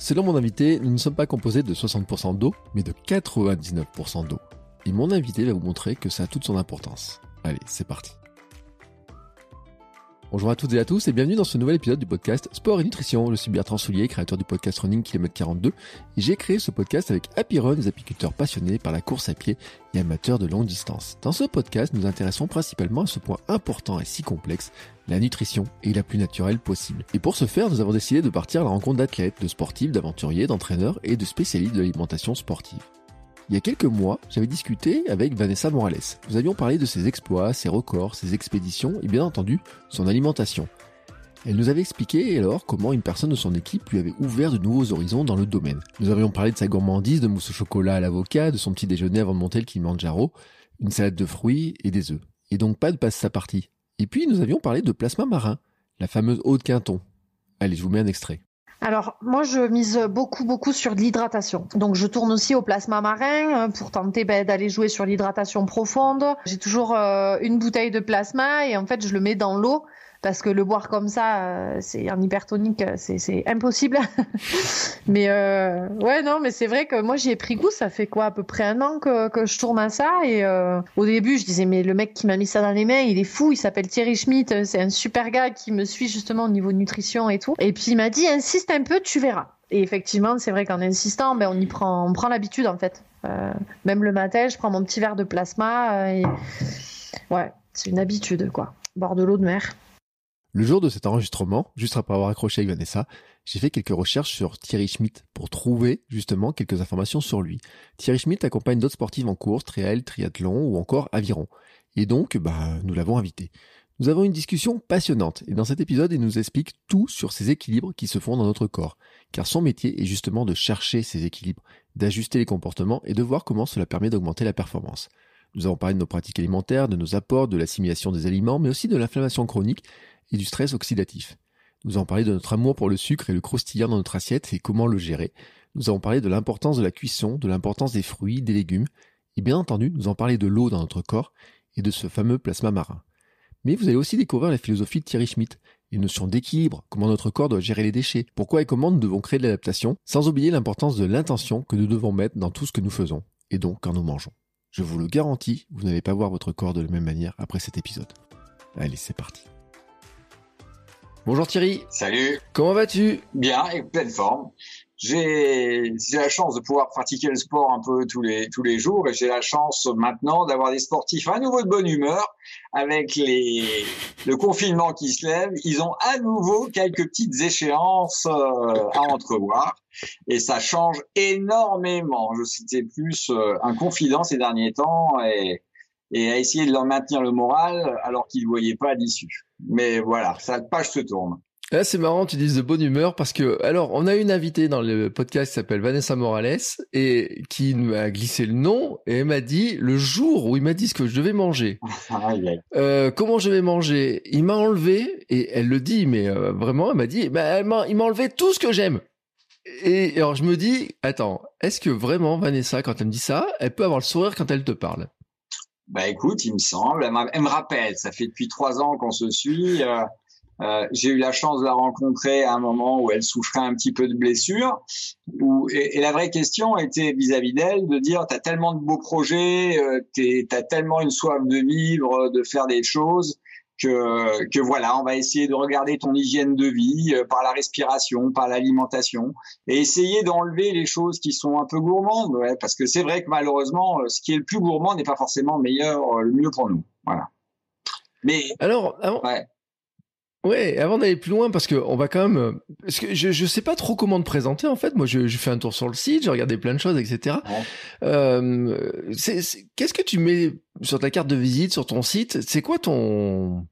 Selon mon invité, nous ne sommes pas composés de 60% d'eau, mais de 99% d'eau. Et mon invité va vous montrer que ça a toute son importance. Allez, c'est parti. Bonjour à toutes et à tous et bienvenue dans ce nouvel épisode du podcast Sport et Nutrition. Je suis Bertrand Soulier, créateur du podcast Running Kilomètre 42 et j'ai créé ce podcast avec Happy Run, des apiculteurs passionnés par la course à pied et amateurs de longue distance. Dans ce podcast, nous intéressons principalement à ce point important et si complexe, la nutrition et la plus naturelle possible. Et pour ce faire, nous avons décidé de partir à la rencontre d'athlètes, de sportifs, d'aventuriers, d'entraîneurs et de spécialistes de l'alimentation sportive. Il y a quelques mois, j'avais discuté avec Vanessa Morales. Nous avions parlé de ses exploits, ses records, ses expéditions et bien entendu son alimentation. Elle nous avait expliqué alors comment une personne de son équipe lui avait ouvert de nouveaux horizons dans le domaine. Nous avions parlé de sa gourmandise, de mousse au chocolat à l'avocat, de son petit déjeuner avant de monter le Kilimanjaro, une salade de fruits et des œufs. Et donc pas de passe sa partie. Et puis nous avions parlé de plasma marin, la fameuse eau de Quinton. Allez, je vous mets un extrait. Alors, moi, je mise beaucoup, beaucoup sur de l'hydratation. Donc, je tourne aussi au plasma marin euh, pour tenter ben, d'aller jouer sur l'hydratation profonde. J'ai toujours euh, une bouteille de plasma et en fait, je le mets dans l'eau parce que le boire comme ça, euh, c'est un hypertonique, euh, c'est impossible. mais euh, ouais, non, mais c'est vrai que moi j'y ai pris goût. Ça fait quoi, à peu près un an que, je tourne à ça. Et au début, je disais mais le mec qui m'a mis ça dans les mains, il est fou. Il s'appelle Thierry Schmidt. C'est un super gars qui me suit justement au niveau nutrition et tout. Et puis il m'a dit insiste un peu, tu verras. Et effectivement, c'est vrai qu'en insistant, ben on y prend, prend l'habitude en fait. Même le matin, je prends mon petit verre de plasma. Ouais, c'est une habitude quoi. Boire de l'eau de mer. Le jour de cet enregistrement, juste après avoir accroché avec Vanessa, j'ai fait quelques recherches sur Thierry Schmidt pour trouver justement quelques informations sur lui. Thierry Schmidt accompagne d'autres sportifs en course, triathlon ou encore aviron. Et donc, bah, nous l'avons invité. Nous avons une discussion passionnante et dans cet épisode, il nous explique tout sur ces équilibres qui se font dans notre corps. Car son métier est justement de chercher ces équilibres, d'ajuster les comportements et de voir comment cela permet d'augmenter la performance. Nous avons parlé de nos pratiques alimentaires, de nos apports, de l'assimilation des aliments, mais aussi de l'inflammation chronique et du stress oxydatif. Nous avons parlé de notre amour pour le sucre et le croustillant dans notre assiette et comment le gérer. Nous avons parlé de l'importance de la cuisson, de l'importance des fruits, des légumes. Et bien entendu, nous avons parlé de l'eau dans notre corps et de ce fameux plasma marin. Mais vous allez aussi découvrir la philosophie de Thierry Schmidt, les notions d'équilibre, comment notre corps doit gérer les déchets, pourquoi et comment nous devons créer de l'adaptation, sans oublier l'importance de l'intention que nous devons mettre dans tout ce que nous faisons, et donc quand nous mangeons. Je vous le garantis, vous n'allez pas voir votre corps de la même manière après cet épisode. Allez, c'est parti. Bonjour Thierry. Salut. Comment vas-tu? Bien, et pleine forme. J'ai la chance de pouvoir pratiquer le sport un peu tous les tous les jours et j'ai la chance maintenant d'avoir des sportifs à nouveau de bonne humeur avec les le confinement qui se lève. Ils ont à nouveau quelques petites échéances euh, à entrevoir et ça change énormément. Je citais plus euh, un confident ces derniers temps et et à essayer de leur maintenir le moral alors qu'ils ne voyaient pas d'issue. Mais voilà, sa page se tourne. Là, c'est marrant, tu dises de bonne humeur parce que, alors, on a une invitée dans le podcast qui s'appelle Vanessa Morales et qui m'a glissé le nom et elle m'a dit le jour où il m'a dit ce que je devais manger, euh, comment je vais manger, il m'a enlevé et elle le dit, mais euh, vraiment, elle m'a dit, bah, il m'a enlevé tout ce que j'aime. Et alors, je me dis, attends, est-ce que vraiment Vanessa, quand elle me dit ça, elle peut avoir le sourire quand elle te parle? Bah écoute, il me semble, elle, me rappelle, ça fait depuis trois ans qu'on se suit. Euh, euh, j'ai eu la chance de la rencontrer à un moment où elle souffrait un petit peu de blessure. Où, et, la vraie question était vis-à-vis d'elle de dire, tu as tellement de beaux projets, euh, tu as tellement une soif de vivre, de faire des choses, que, que voilà, on va essayer de regarder ton hygiène de vie euh, par la respiration, par l'alimentation, et essayer d'enlever les choses qui sont un peu gourmandes, ouais, parce que c'est vrai que malheureusement, euh, ce qui est le plus gourmand n'est pas forcément le meilleur, euh, le mieux pour nous. Voilà. Mais alors, avant, ouais. Ouais, avant d'aller plus loin, parce que on va quand même, parce que je je sais pas trop comment te présenter en fait. Moi, je, je fais un tour sur le site, j'ai regardé plein de choses, etc. Ouais. Euh, qu'est-ce que tu mets sur ta carte de visite, sur ton site? C'est quoi ton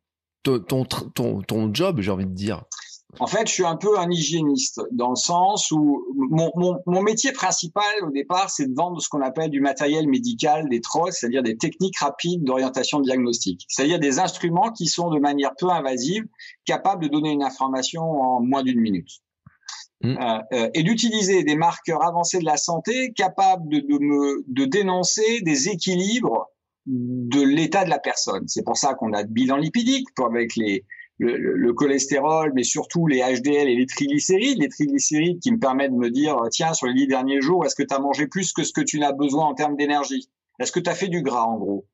ton, ton, ton, ton job, j'ai envie de dire en fait, je suis un peu un hygiéniste dans le sens où mon, mon, mon métier principal au départ, c'est de vendre ce qu'on appelle du matériel médical, des TROS, c'est-à-dire des techniques rapides d'orientation diagnostique, c'est-à-dire des instruments qui sont de manière peu invasive capables de donner une information en moins d'une minute. Mmh. Euh, euh, et d'utiliser des marqueurs avancés de la santé capables de, de, me, de dénoncer des équilibres de l'état de la personne. C'est pour ça qu'on a le bilan lipidique, pour avec les, le, cholestérol, mais surtout les HDL et les triglycérides, les triglycérides qui me permettent de me dire, tiens, sur les dix derniers jours, est-ce que tu as mangé plus que ce que tu n'as besoin en termes d'énergie? Est-ce que tu as fait du gras, en gros?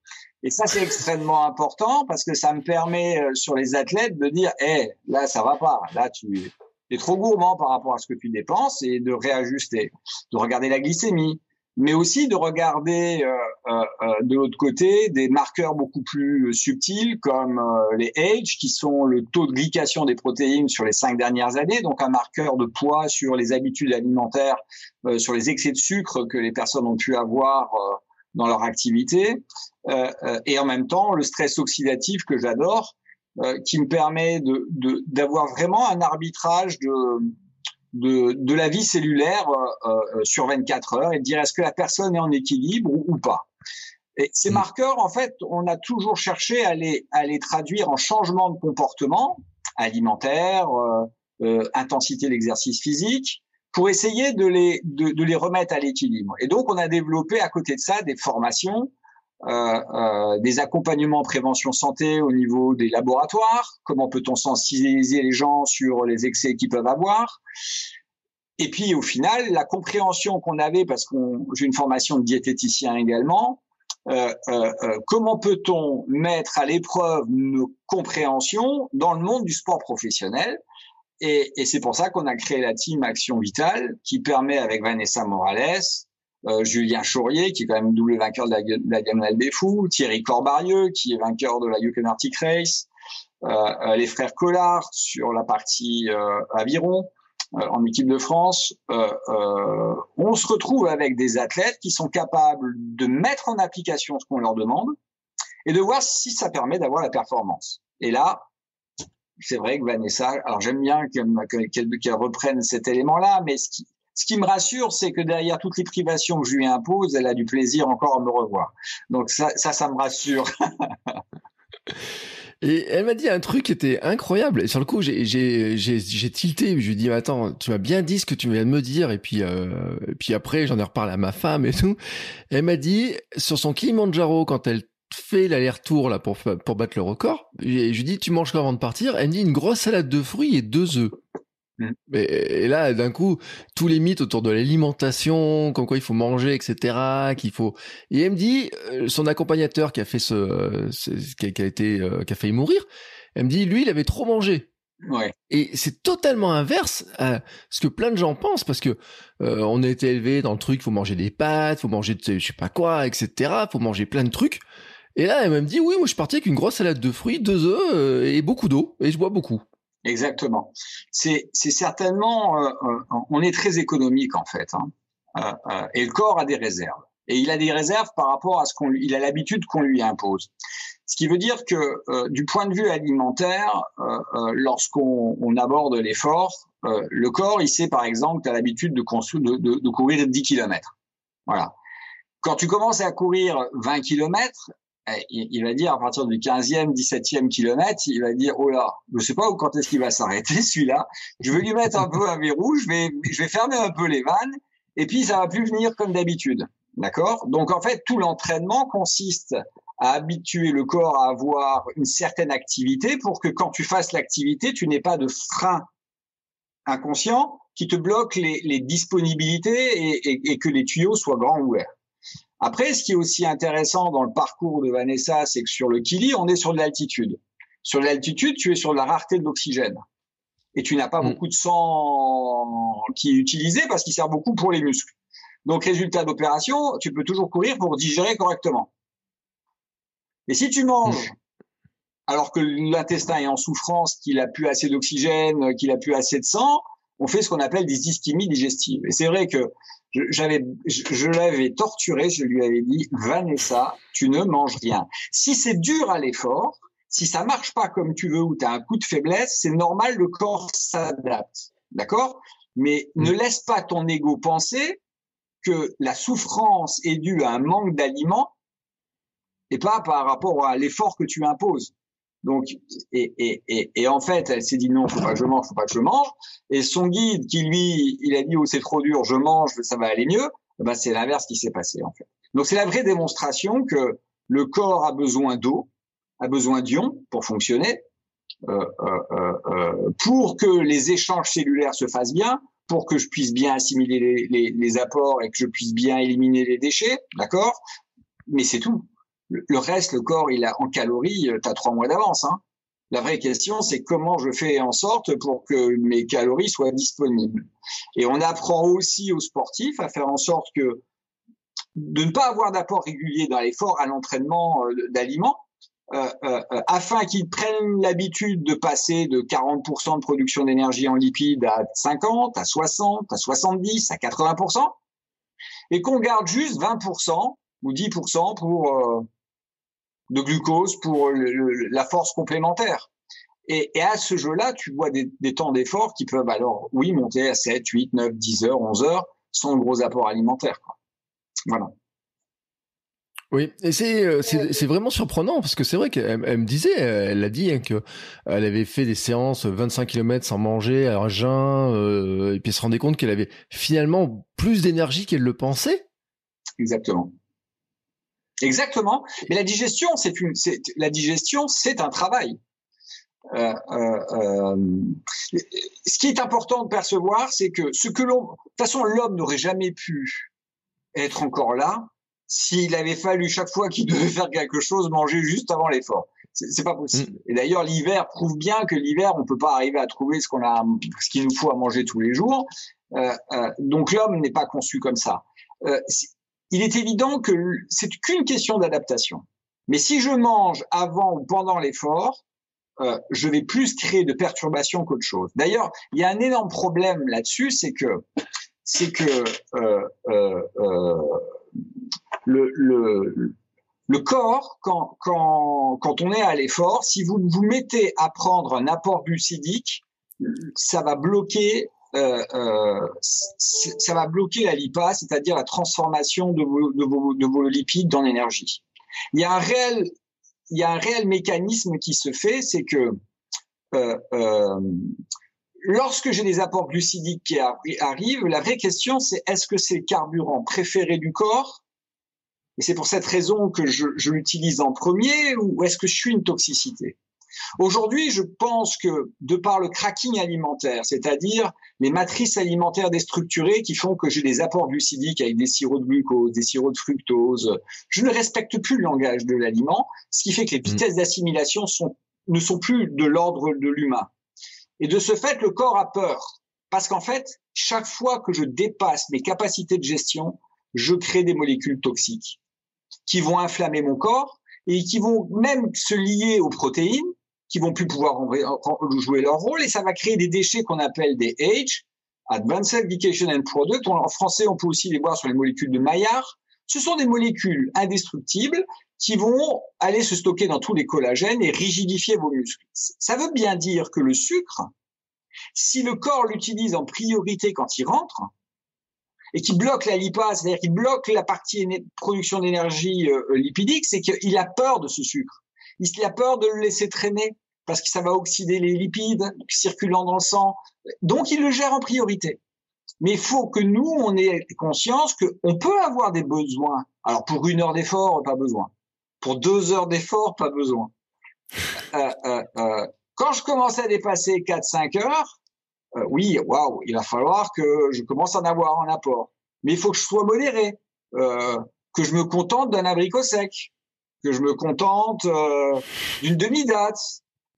Et ça, c'est extrêmement important parce que ça me permet, euh, sur les athlètes, de dire, hé, là, ça va pas, là, tu es trop gourmand par rapport à ce que tu dépenses et de réajuster, de regarder la glycémie, mais aussi de regarder euh, euh, euh, de l'autre côté des marqueurs beaucoup plus subtils comme les age, qui sont le taux de glycation des protéines sur les cinq dernières années, donc un marqueur de poids sur les habitudes alimentaires, sur les excès de sucre que les personnes ont pu avoir dans leur activité, et en même temps le stress oxydatif que j'adore, qui me permet de d'avoir vraiment un arbitrage de de, de la vie cellulaire euh, euh, sur 24 heures et de dire est-ce que la personne est en équilibre ou, pas? Et ces mm. marqueurs, en fait, on a toujours cherché à les, à les traduire en changement de comportement alimentaire, euh, euh intensité de l'exercice physique, pour essayer de les, de, de les remettre à l'équilibre. Et donc, on a développé à côté de ça des formations euh, euh, des accompagnements prévention santé au niveau des laboratoires, comment peut-on sensibiliser les gens sur les excès qu'ils peuvent avoir. Et puis au final, la compréhension qu'on avait, parce que j'ai une formation de diététicien également, euh, comment peut-on mettre à l'épreuve nos compréhensions dans le monde du sport professionnel Et, et c'est pour ça qu'on a créé la team Action Vitale, qui permet avec Vanessa Morales, euh, Julien Chaurier, qui est quand même double vainqueur de la, de des Fous, Thierry Corbarieux, qui est vainqueur de la Yukon Arctic Race, euh, euh, les frères Collard sur la partie aviron en équipe de France. on se retrouve avec des athlètes qui sont capables de mettre en application ce qu'on leur demande et de voir si ça permet d'avoir la performance. Et là, c'est vrai que Vanessa, alors j'aime bien qu'elle reprenne cet élément-là, mais ce qui, ce qui me rassure, c'est que derrière toutes les privations que je lui impose, elle a du plaisir encore à me revoir. Donc ça, ça, me rassure. Et elle m'a dit un truc qui était incroyable. Et sur le coup, j'ai, tilté. Je lui ai dit, attends, tu m'as bien dit ce que tu viens de me dire. Et puis, euh, puis après, j'en ai reparlé à ma femme et tout. elle m'a dit, sur son Kilimanjaro, quand elle fait l'aller-retour pour, pour battre le record, je lui ai dit, tu manges quoi avant de partir Elle me dit une grosse salade de fruits et deux œufs. Mm. Et, là, d'un coup, tous les mythes autour de l'alimentation, comme quoi il faut manger, etc., qu'il faut. Et elle me dit, euh, son accompagnateur qui a fait ce, qui, a, été, euh, qui a failli mourir, elle me dit, lui, il avait trop mangé. Ouais. Et c'est totalement inverse à ce que plein de gens pensent parce que euh, on a été élevé dans le truc, faut manger des pâtes, faut manger je sais pas quoi, etc. Faut manger plein de trucs. Et là, elle me dit, oui, moi je suis parti avec une grosse salade de fruits, deux œufs et beaucoup d'eau et je bois beaucoup. Exactement. C'est certainement, euh, euh, on est très économique en fait, hein. euh, et le corps a des réserves. Et il a des réserves par rapport à ce qu'on, il a l'habitude qu'on lui impose. Ce qui veut dire que du point de vue alimentaire, lorsqu'on on aborde l'effort, le corps, il sait par exemple, tu as l'habitude de, de, de, de courir 10 km. Voilà. Quand tu commences à courir 20 km, eh, il va dire à partir du 15e, 17e kilomètre, il va dire oh là, je sais pas où quand est-ce qu'il va s'arrêter celui-là. Je vais lui mettre un peu un verrou, je vais je vais fermer un peu les vannes et puis ça va plus venir comme d'habitude. D'accord? Donc en fait, tout l'entraînement consiste à habituer le corps à avoir une certaine activité pour que quand tu fasses l'activité, tu n'aies pas de frein inconscient qui te bloque les, les disponibilités et, et, et que les tuyaux soient grands ouverts. Après, ce qui est aussi intéressant dans le parcours de Vanessa, c'est que sur le Kili, on est sur de l'altitude. Sur l'altitude, tu es sur de la rareté de l'oxygène. Et tu n'as pas mm. beaucoup de sang qui est utilisé parce qu'il sert beaucoup pour les muscles. Donc, résultat d'opération, tu peux toujours courir pour digérer correctement. Et si tu manges, mm. alors que l'intestin est en souffrance, qu'il a plus assez d'oxygène, qu'il a plus assez de sang, on fait ce qu'on appelle des ischémies digestives. Et c'est vrai que j'avais, je, l'avais torturé, je lui avais dit, Vanessa, tu ne manges rien. Si c'est dur à l'effort, si ça marche pas comme tu veux ou tu as un coup de faiblesse, c'est normal, le corps s'adapte. D'accord? Mais ne mm. laisse pas ton ego penser que la souffrance est due à un manque d'aliments et pas par rapport à l'effort que tu imposes. Donc, et, en fait, elle s'est dit non, faut pas que je mange, faut pas que je mange. Et son guide, qui lui, il a dit oh c'est trop dur, je mange, ça va aller mieux. Ben, c'est l'inverse qui s'est passé en fait. Donc c'est la vraie démonstration que le corps a besoin d'eau, a besoin d'ions pour fonctionner. pour que les échanges cellulaires se fassent bien, pour que je puisse bien assimiler les, apports et que je puisse bien éliminer les déchets, d'accord? Mais c'est tout. Le, reste, le corps, il a en calories, tu as trois mois d'avance. Hein. La vraie question, c'est comment je fais en sorte pour que mes calories soient disponibles. Et on apprend aussi aux sportifs à faire en sorte que de ne pas avoir d'apport régulier dans l'effort à l'entraînement euh, d'aliments, euh, euh, afin qu'ils prennent l'habitude de passer de 40% de production d'énergie en lipides à 50, à 60, à 70, à 80%, et qu'on garde juste 20% ou 10% pour de glucose pour la force complémentaire. Et, à ce jeu-là, tu vois des, temps d'effort qui peuvent alors, oui, monter à 7, 8, 9, 10 heures, 11 heures, sans gros apport alimentaire. Voilà. Oui, et euh, c'est c'est vraiment surprenant parce que c'est vrai qu'elle me disait, elle a dit hein, que elle avait fait des séances 25 km sans manger, à jeun, euh, et puis elle se rendait compte qu'elle avait finalement plus d'énergie qu'elle le pensait. Exactement. Exactement. Mais la digestion, c'est une, la digestion, c'est un travail. Euh, euh, euh, ce qui est important de percevoir, c'est que ce que l'on, de toute façon, l'homme n'aurait jamais pu être encore là s'il avait fallu chaque fois qu'il devait faire quelque chose manger juste avant l'effort. C'est pas possible. Mm. Et d'ailleurs, l'hiver prouve bien que l'hiver, on peut pas arriver à trouver ce qu'on a, ce qu'il nous faut à manger tous les jours. Euh, donc l'homme n'est pas conçu comme ça. Euh, il est évident que c'est qu'une question d'adaptation. Mais si je mange avant ou pendant l'effort, euh, je vais plus créer de perturbations qu'autre chose. D'ailleurs, il y a un énorme problème là-dessus, c'est que c'est que euh, euh, le, le, le corps, quand, quand, quand on est à l'effort, si vous vous mettez à prendre un apport glucidique, ça va bloquer ça va bloquer la lipase, c'est-à-dire la transformation de vos, de, vos, de vos lipides en énergie. Il y a un réel, mécanisme qui se fait, c'est que euh, euh, lorsque j'ai des apports glucidiques qui arrivent, la vraie question c'est est-ce que c'est le carburant préféré du corps? Et c'est pour cette raison que je l'utilise en premier ou est-ce que je suis une toxicité? Aujourd'hui, je pense que de par le cracking alimentaire, c'est-à-dire les matrices alimentaires déstructurées qui font que j'ai des apports glucidiques avec des sirops de glucose, des sirops de fructose, je ne respecte plus le langage de l'aliment, ce qui fait que les mmh. vitesses d'assimilation ne sont plus de l'ordre de l'humain. Et de ce fait, le corps a peur. Parce qu'en fait, chaque fois que je dépasse mes capacités de gestion, je crée des molécules toxiques qui vont inflammer mon corps et qui vont même se lier aux protéines qui vont plus pouvoir jouer leur rôle et ça va créer des déchets qu'on appelle des H, Advanced Education and Product. En français, on peut aussi les voir sur les molécules de Maillard. Ce sont des molécules indestructibles qui vont aller se stocker dans tous les collagènes et rigidifier vos muscles. Ça veut bien dire que le sucre, si le corps l'utilise en priorité quand il rentre, et qui bloque la lipase, c'est-à-dire qu'il bloque la partie production d'énergie euh, lipidique, c'est qu'il a peur de ce sucre. Il a peur de le laisser traîner parce que ça va oxyder les lipides circulant dans le sang. Donc, il le gère en priorité. Mais il faut que nous, on ait conscience qu'on peut avoir des besoins. Alors, pour une heure d'effort, pas besoin. Pour deux heures d'effort, pas besoin. Euh, euh, euh, quand je commence à dépasser 4-5 heures, oui, waouh, il va falloir que je commence à en avoir un apport. Mais il faut que je sois modéré, que je me contente d'un abricot sec, que je me contente d'une demi-date,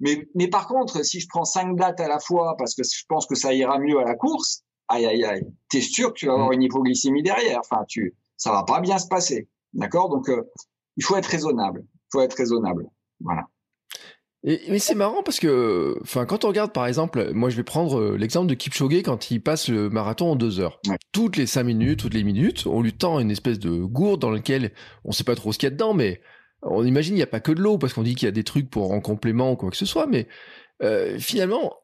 mais, mais par contre, si je prends cinq dates à la fois parce que je pense que ça ira mieux à la course, aïe aïe aïe, t'es sûr que tu vas avoir une hypoglycémie derrière. Enfin, tu, ça va pas bien se passer, d'accord? Donc, euh, il faut être raisonnable. Il faut être raisonnable. Voilà. Et, mais c'est marrant parce que, enfin, quand on regarde par exemple, moi je vais prendre euh, l'exemple de Kipchoge quand il passe le marathon en deux heures. Toutes les cinq minutes, toutes les minutes, on lui tend une espèce de gourde dans laquelle on sait pas trop ce qu'il y a dedans, mais on imagine il n'y a pas que de l'eau parce qu'on dit qu'il y a des trucs pour en complément ou quoi que ce soit, mais euh, finalement,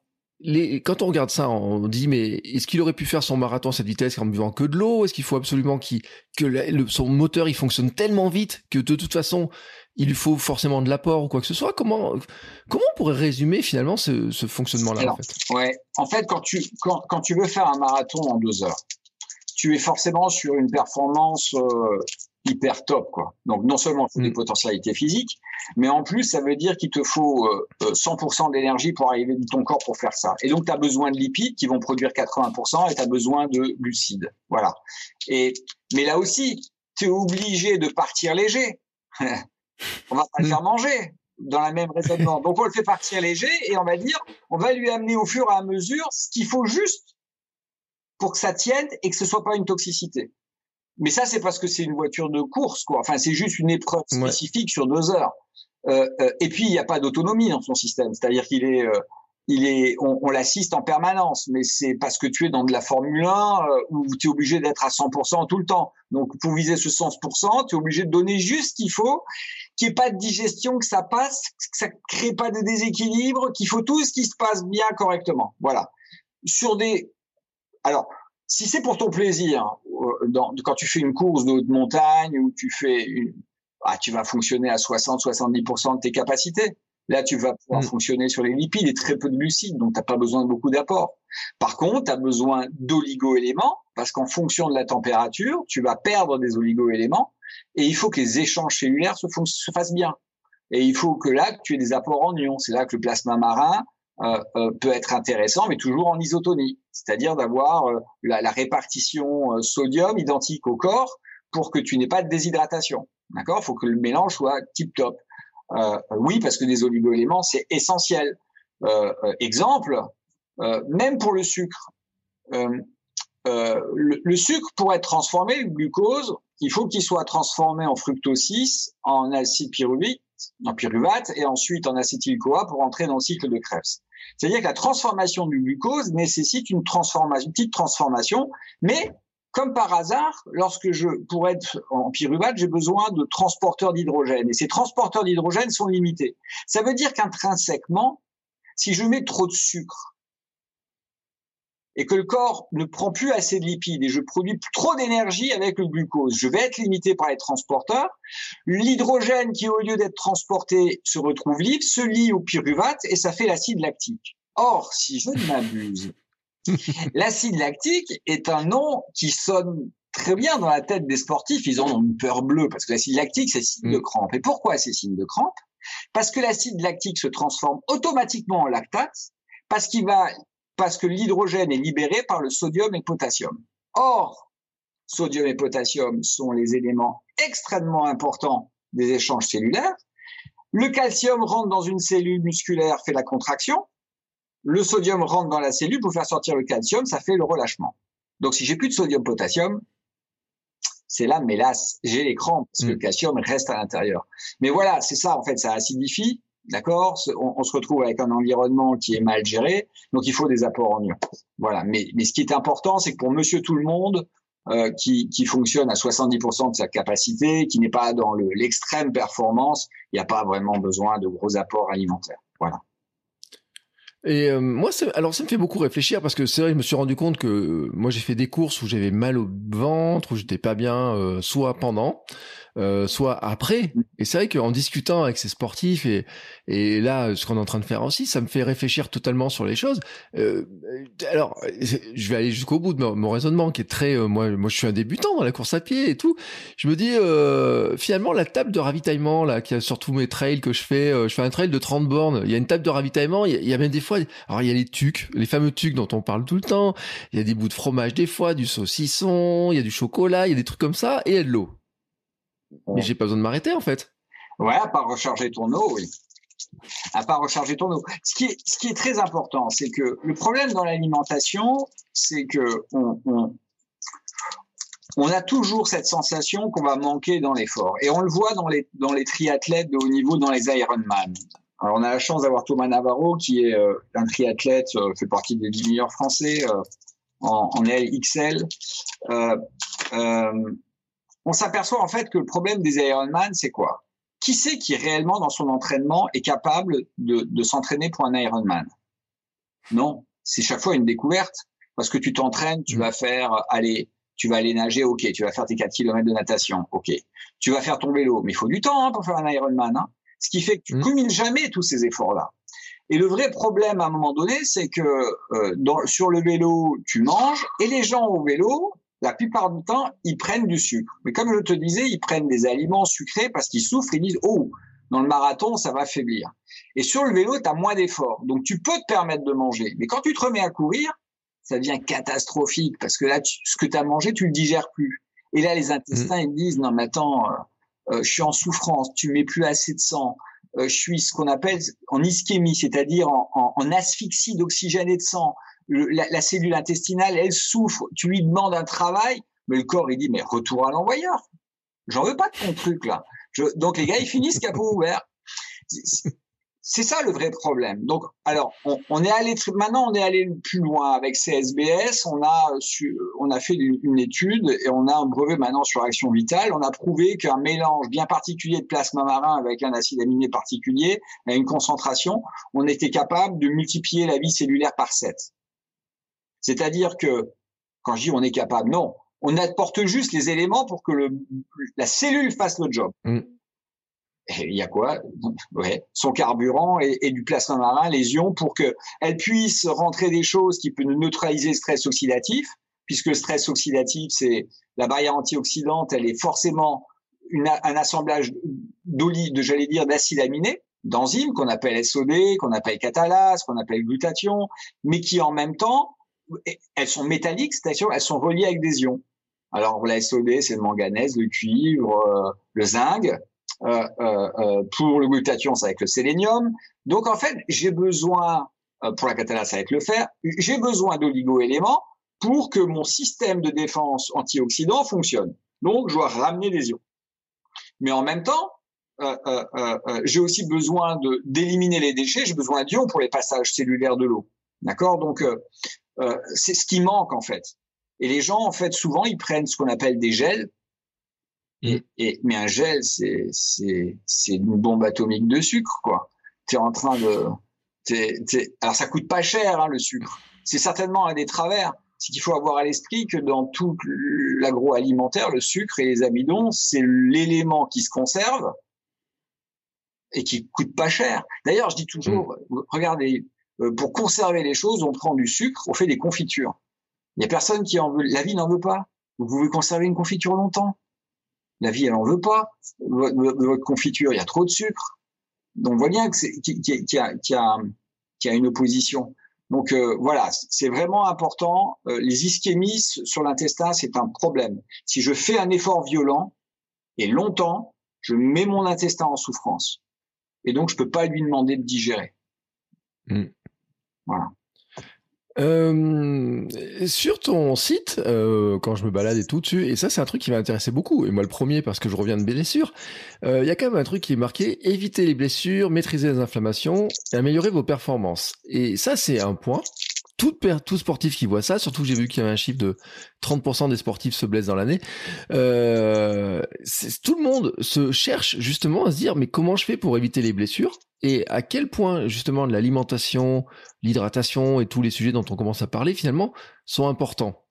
les, quand on regarde ça, on dit mais est-ce qu'il aurait pu faire son marathon à cette vitesse en buvant que de l'eau? Est-ce qu'il faut absolument que le, son moteur il fonctionne tellement vite que de toute façon il lui faut forcément de l'apport ou quoi que ce soit? Comment comment on pourrait résumer finalement ce, ce fonctionnement-là en fait? Ouais, en fait quand tu quand, quand, tu veux faire un marathon en deux heures, tu es forcément sur une performance euh, hyper top quoi. Donc non seulement il faut des mm. potentialités physiques, mais en plus ça veut dire qu'il te faut 100% euh, euh, d'énergie pour arriver dans ton corps pour faire ça. Et donc tu as besoin de lipides qui vont produire 80% et tu as besoin de glucides. Voilà. Et mais là aussi, tu es obligé de partir léger. on va pas le mm. faire manger dans la même raisonnement. Donc on le fait partir léger et on va dire on va lui amener au fur et à mesure ce qu'il faut juste pour que ça tienne et que ce soit pas une toxicité. Mais ça, c'est parce que c'est une voiture de course, quoi. Enfin, c'est juste une épreuve spécifique sur deux heures. Euh, euh, et puis, il n'y a pas d'autonomie dans son système. C'est-à-dire qu'il est, euh, il est, on, on l'assiste en permanence. Mais c'est parce que tu es dans de la Formule 1 euh, où tu es obligé d'être à 100% tout le temps. Donc, pour viser ce 100%, tu es obligé de donner juste ce qu'il faut, qu'il n'y ait pas de digestion, que ça passe, que ça crée pas de déséquilibre, qu'il faut tout ce qui se passe bien correctement. Voilà. Sur des, alors, si c'est pour ton plaisir, euh, dans, quand tu fais une course de haute montagne ou tu fais une, ah, tu vas fonctionner à 60-70% de tes capacités. Là, tu vas pouvoir mm. fonctionner sur les lipides et très peu de glucides, donc tu n'as pas besoin de beaucoup d'apports. Par contre, tu as besoin d'oligo-éléments, parce qu'en fonction de la température, tu vas perdre des oligo-éléments, et il faut que les échanges cellulaires se, se fassent bien. Et il faut que là, tu aies des apports en ions. C'est là que le plasma marin euh, euh, peut être intéressant, mais toujours en isotonie, c'est-à-dire d'avoir euh, la, répartition sodium identique au corps pour que tu n'aies pas de déshydratation. D'accord? Il faut que le mélange soit tip top. oui, parce que des oligoéléments, c'est essentiel. exemple, même pour le sucre. Le, sucre, pour être transformé, le glucose, il faut qu'il soit transformé en fructose 6, en acide pyruvique, en pyruvate et ensuite en acétyl-CoA pour entrer dans le cycle de Krebs. C'est-à-dire que la transformation du glucose nécessite une transformation, une petite transformation, mais comme par hasard, lorsque je, pour être en pyruvate, j'ai besoin de transporteurs d'hydrogène. Et ces transporteurs d'hydrogène sont limités. Ça veut dire qu'intrinsèquement, si je mets trop de sucre et que le corps ne prend plus assez de lipides et je produis trop d'énergie avec le glucose, je vais être limité par les transporteurs. L'hydrogène qui, au lieu d'être transporté, se retrouve libre, se lie au pyruvate et ça fait l'acide lactique. Or, si je ne m'abuse, l'acide lactique est un nom qui sonne très bien dans la tête des sportifs. Ils en ont une peur bleue parce que l'acide lactique, c'est signe de mm. crampe. Et pourquoi c'est signe de crampe? Parce que l'acide lactique se transforme automatiquement en lactate parce qu'il va parce que l'hydrogène est libéré par le sodium et le potassium. Or, sodium et potassium sont les éléments extrêmement importants des échanges cellulaires. Le calcium rentre dans une cellule musculaire, fait la contraction. Le sodium rentre dans la cellule pour faire sortir le calcium, ça fait le relâchement. Donc si j'ai plus de sodium-potassium, c'est là, mais là, j'ai l'écran parce que le mm. calcium reste à l'intérieur. Mais voilà, c'est ça en fait, ça acidifie, D'accord? On, se retrouve avec un environnement qui est mal géré, donc il faut des apports en ions. Voilà. Mais, ce qui est important, c'est que pour Monsieur Tout le Monde, euh, qui, qui, fonctionne à 70% de sa capacité, qui n'est pas dans l'extrême performance, il n'y a pas vraiment besoin de gros apports alimentaires. Voilà. Et euh, moi, alors ça me fait beaucoup réfléchir parce que c'est vrai, je me suis rendu compte que euh, moi j'ai fait des courses où j'avais mal au ventre, où j'étais pas bien, soit pendant, euh, soit après. Et c'est vrai qu'en discutant avec ces sportifs et, et là, ce qu'on est en train de faire aussi, ça me fait réfléchir totalement sur les choses. Euh, alors, je vais aller jusqu'au bout de mon, raisonnement qui est très, euh, moi, moi, je suis un débutant dans la course à pied et tout. Je me dis, euh, finalement, la table de ravitaillement là, qui a sur tous mes trails que je fais, je fais un trail de 30 bornes. Il y a une table de ravitaillement. Il y a, même des fois, alors il y a les tucs, les fameux tucs dont on parle tout le temps. Il y a des bouts de fromage des fois, du saucisson, il y a du chocolat, il y a des trucs comme ça, et il y a de l'eau. Mais j'ai pas besoin de m'arrêter en fait. Ouais, à part recharger ton eau, oui. À part recharger ton eau. Ce qui est, ce qui est très important, c'est que le problème dans l'alimentation, c'est que on, on, on, a toujours cette sensation qu'on va manquer dans l'effort. Et on le voit dans les, dans les triathlètes de haut niveau, dans les Ironman. Alors, on a la chance d'avoir Thomas Navarro, qui est euh, un triathlète, euh, fait partie des 10 meilleurs français euh, en, en LXL. On s'aperçoit en fait que le problème des Ironman, c'est quoi? Qui c'est qui réellement dans son entraînement est capable de, s'entraîner pour un Ironman Non, c'est chaque fois une découverte parce que tu t'entraînes, tu mmh. vas faire aller, tu vas aller nager, ok, tu vas faire tes 4 km de natation, ok, tu vas faire ton vélo, mais il faut du temps hein, pour faire un Ironman. Hein. Ce qui fait que tu mmh. jamais tous ces efforts-là. Et le vrai problème à un moment donné, c'est que euh, sur le vélo, tu manges et les gens au vélo, la plupart du temps, ils prennent du sucre. Mais comme je te disais, ils prennent des aliments sucrés parce qu'ils souffrent, ils disent, oh, dans le marathon, ça va faiblir. Et sur le vélo, tu as moins d'efforts. Donc, tu peux te permettre de manger. Mais quand tu te remets à courir, ça devient catastrophique parce que là, ce que tu as mangé, tu le digères plus. Et là, les intestins, mmh. ils disent, non, mais attends, euh, euh, je suis en souffrance, tu mets plus assez de sang, euh, je suis ce qu'on appelle en ischémie, c'est-à-dire en, en, asphyxie d'oxygène et de sang. La, la, cellule intestinale, elle souffre, tu lui demandes un travail, mais le corps, il dit, mais retour à l'envoyeur. J'en veux pas de ton truc, là. Je, donc les gars, ils finissent capot ouvert. C'est ça le vrai problème. Donc, alors, on, on, est allé maintenant, on est allé plus loin avec CSBS. On a su, on a fait une, étude et on a un brevet maintenant sur Action Vitale. On a prouvé qu'un mélange bien particulier de plasma marin avec un acide aminé particulier à une concentration, on était capable de multiplier la vie cellulaire par 7. C'est-à-dire que quand je dis on est capable, non, on apporte juste les éléments pour que le, la cellule fasse le job. Mm. Il y a quoi? Ouais, Son carburant et, du plasma marin, les ions, pour que elle puisse rentrer des choses qui peuvent neutraliser le stress oxydatif, puisque le stress oxydatif, c'est la barrière antioxydante, elle est forcément une, un assemblage d'oli, de j'allais dire d'acide aminé, d'enzymes qu'on appelle SOD, qu'on appelle catalase, qu'on appelle glutathion, mais qui en même temps, elles sont métalliques, c'est-à-dire elles sont reliées avec des ions. Alors la SOD, c'est le manganèse, le cuivre, euh, le zinc. Euh, euh, pour le glutathion, c'est avec le sélénium. Donc en fait, j'ai besoin, pour la catalase avec le fer, j'ai besoin d'oligo-éléments pour que mon système de défense antioxydant fonctionne. Donc je dois ramener des ions. Mais en même temps, j'ai aussi besoin d'éliminer les déchets. J'ai besoin d'ions pour les passages cellulaires de l'eau. D'accord? Donc c'est ce qui manque en fait. Et les gens en fait souvent ils prennent ce qu'on appelle des gels et, et, mais un gel, c'est, une bombe atomique de sucre, quoi. T'es en train de, alors ça coûte pas cher, hein, le sucre. C'est certainement un des travers. C'est qu'il faut avoir à l'esprit que dans tout l'agroalimentaire, le sucre et les amidons, c'est l'élément qui se conserve et qui coûte pas cher. D'ailleurs, je dis toujours, mm. regardez, euh, pour conserver les choses, on prend du sucre, on fait des confitures. Il y a personne qui en veut. La vie n'en veut pas. Vous pouvez conserver une confiture longtemps. La vie, elle en veut pas. Votre confiture, il y a trop de sucre. Donc, on voit bien qu'il y, a, une opposition. Donc euh, voilà, c'est vraiment important. Euh, les ischémies sur l'intestin, c'est un problème. Si je fais un effort violent et longtemps, je mets mon intestin en souffrance. Et donc, je peux pas lui demander de digérer. Mmh. Sur ton site, quand je me balade et tout dessus, et ça c'est un truc qui m'a intéressé beaucoup, et moi le premier parce que je reviens de blessures, il y a quand même un truc qui est marqué, éviter les blessures, maîtriser les inflammations, et améliorer vos performances. Et ça c'est un point. Tout, sportif qui voit ça, surtout que j'ai vu qu'il y avait un chiffre de 30% des sportifs se blessent dans l'année, euh, tout le monde se cherche justement à se dire mais comment je fais pour éviter les blessures et à quel point justement l'alimentation, l'hydratation et tous les sujets dont on commence à parler finalement sont importants?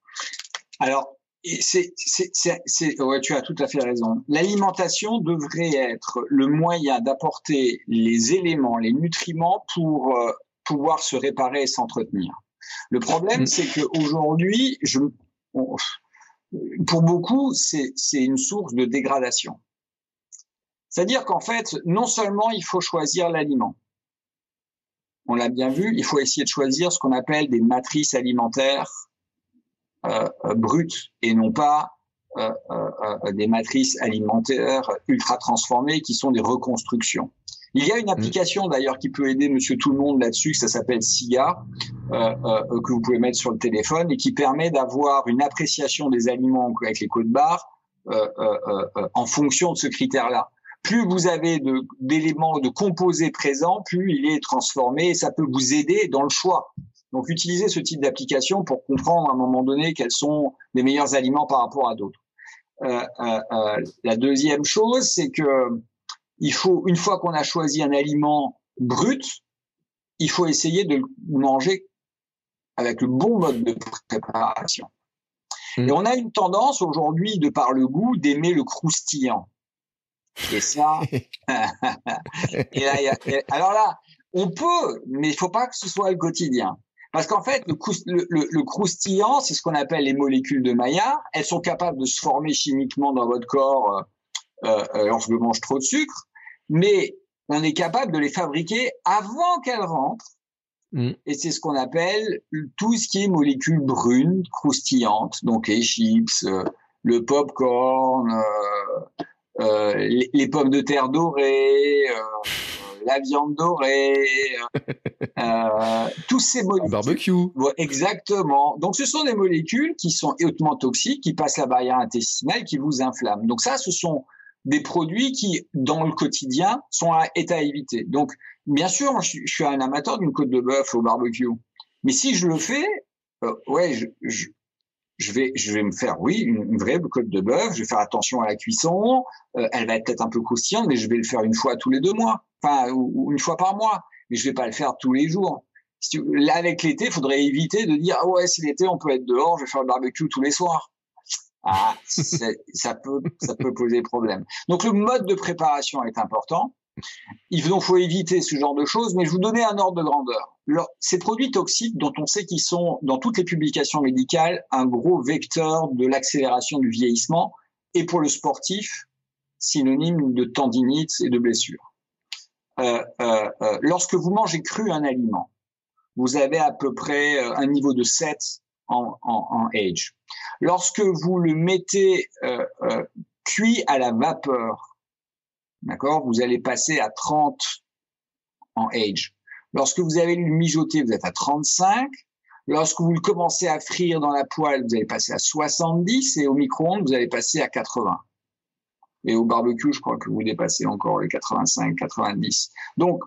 Alors, tu as tout à fait raison. L'alimentation devrait être le moyen d'apporter les éléments, les nutriments pour euh, pouvoir se réparer et s'entretenir. Le problème, mm. c'est qu'aujourd'hui, je, pour beaucoup, c'est une source de dégradation. C'est-à-dire qu'en fait, non seulement il faut choisir l'aliment, on l'a bien vu, il faut essayer de choisir ce qu'on appelle des matrices alimentaires euh, euh brutes et non pas euh, euh, des matrices alimentaires ultra transformées qui sont des reconstructions. Il y a une mmh. application d'ailleurs qui peut aider Monsieur Tout le Monde là-dessus, ça s'appelle SIA, que vous pouvez mettre sur le téléphone et qui permet d'avoir une appréciation des aliments avec les codes barres en fonction de ce critère-là plus vous avez d'éléments, de, composés présents, plus il est transformé et ça peut vous aider dans le choix. Donc utilisez ce type d'application pour comprendre à un moment donné quels sont les meilleurs aliments par rapport à d'autres. Euh, euh, euh, la deuxième chose, c'est que il faut, une fois qu'on a choisi un aliment brut, il faut essayer de le manger avec le bon mode de préparation. Mmh. Et on a une tendance aujourd'hui, de par le goût, d'aimer le croustillant. Et ça, et là, alors là, on peut, mais il faut pas que ce soit le quotidien. Parce qu'en fait, le, croustillant, c'est ce qu'on appelle les molécules de Maillard. Elles sont capables de se former chimiquement dans votre corps euh, euh, lorsque vous mange trop de sucre, mais on est capable de les fabriquer avant qu'elles rentrent. Mm. Et c'est ce qu'on appelle tout ce qui est molécules brunes, croustillantes, donc les chips, euh, le popcorn, euh, euh, les, les, pommes de terre dorées, la viande dorée, euh, tous ces molécules. barbecue. exactement. Donc, ce sont des molécules qui sont hautement toxiques, qui passent la barrière intestinale, qui vous inflamment. Donc ça, ce sont des produits qui, dans le quotidien, sont à, est à éviter. Donc, bien sûr, je, suis un amateur d'une côte de bœuf au barbecue. Mais si je le fais, euh, ouais, je, je, je, vais, je vais me faire, oui, une, vraie côte de bœuf. Je vais faire attention à la cuisson. Euh, elle va être peut-être un peu croustillante, mais je vais le faire une fois tous les deux mois enfin une fois par mois, mais je vais pas le faire tous les jours. là avec l'été, il faudrait éviter de dire ah ouais c'est l'été, on peut être dehors, je vais faire le barbecue tous les soirs. Ah, ça peut ça peut poser problème. Donc le mode de préparation est important. Il faut éviter ce genre de choses, mais je vous donnais un ordre de grandeur. ces produits toxiques dont on sait qu'ils sont dans toutes les publications médicales un gros vecteur de l'accélération du vieillissement et pour le sportif synonyme de tendinite et de blessures. Euh, euh, euh, lorsque vous mangez cru un aliment, vous avez à peu près un niveau de 7 en, age. Lorsque vous le mettez cuit à la vapeur, d'accord, vous allez passer à 30 en age. Lorsque vous avez le mijoté, vous êtes à 35. Lorsque vous le commencez à frire dans la poêle, vous allez passer à 70 et au micro-ondes, vous allez passer à 80. Et au barbecue, je crois que vous dépassez encore les 85, 90. Donc,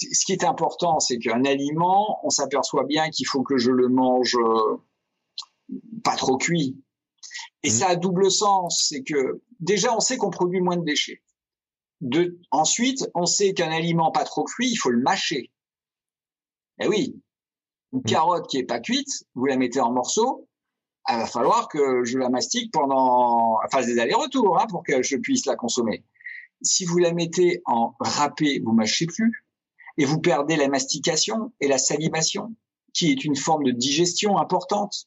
ce qui est important, c'est qu'un aliment, on s'aperçoit bien qu'il faut que je le mange euh, pas trop cuit. Et mmh. ça a double sens, c'est que déjà on sait qu'on produit moins de déchets. De, ensuite, on sait qu'un aliment pas trop cuit, il faut le mâcher. Eh oui, une mmh. carotte qui est pas cuite, vous la mettez en morceaux, il va falloir que je la mastique pendant, enfin des allers-retours, hein, pour que je puisse la consommer. Si vous la mettez en râpé, vous mâchez plus et vous perdez la mastication et la salivation, qui est une forme de digestion importante.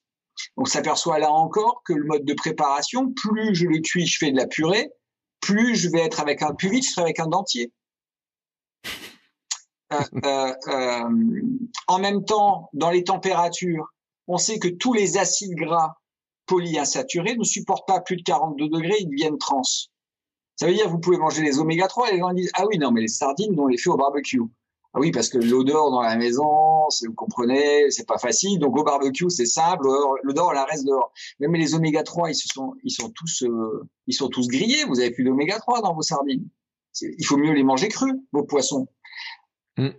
On s'aperçoit là encore que le mode de préparation, plus je le cuis, je fais de la purée, plus je vais être avec un, plus vite je serai avec un dentier. Euh, euh, euh, en même temps, dans les températures, on sait que tous les acides gras polyinsaturés ne supportent pas plus de 42 degrés, ils deviennent trans. Ça veut dire que vous pouvez manger les oméga 3 et les gens disent ah oui non mais les sardines on les fait au barbecue. Ah oui parce que l'odeur dans la maison, vous comprenez, c'est pas facile. Donc au barbecue c'est simple, l'odeur elle reste dehors. Mais les oméga 3 ils se sont ils sont tous euh, ils sont tous grillés. Vous avez plus d'oméga 3 dans vos sardines. Il faut mieux les manger crus vos poissons. Mm.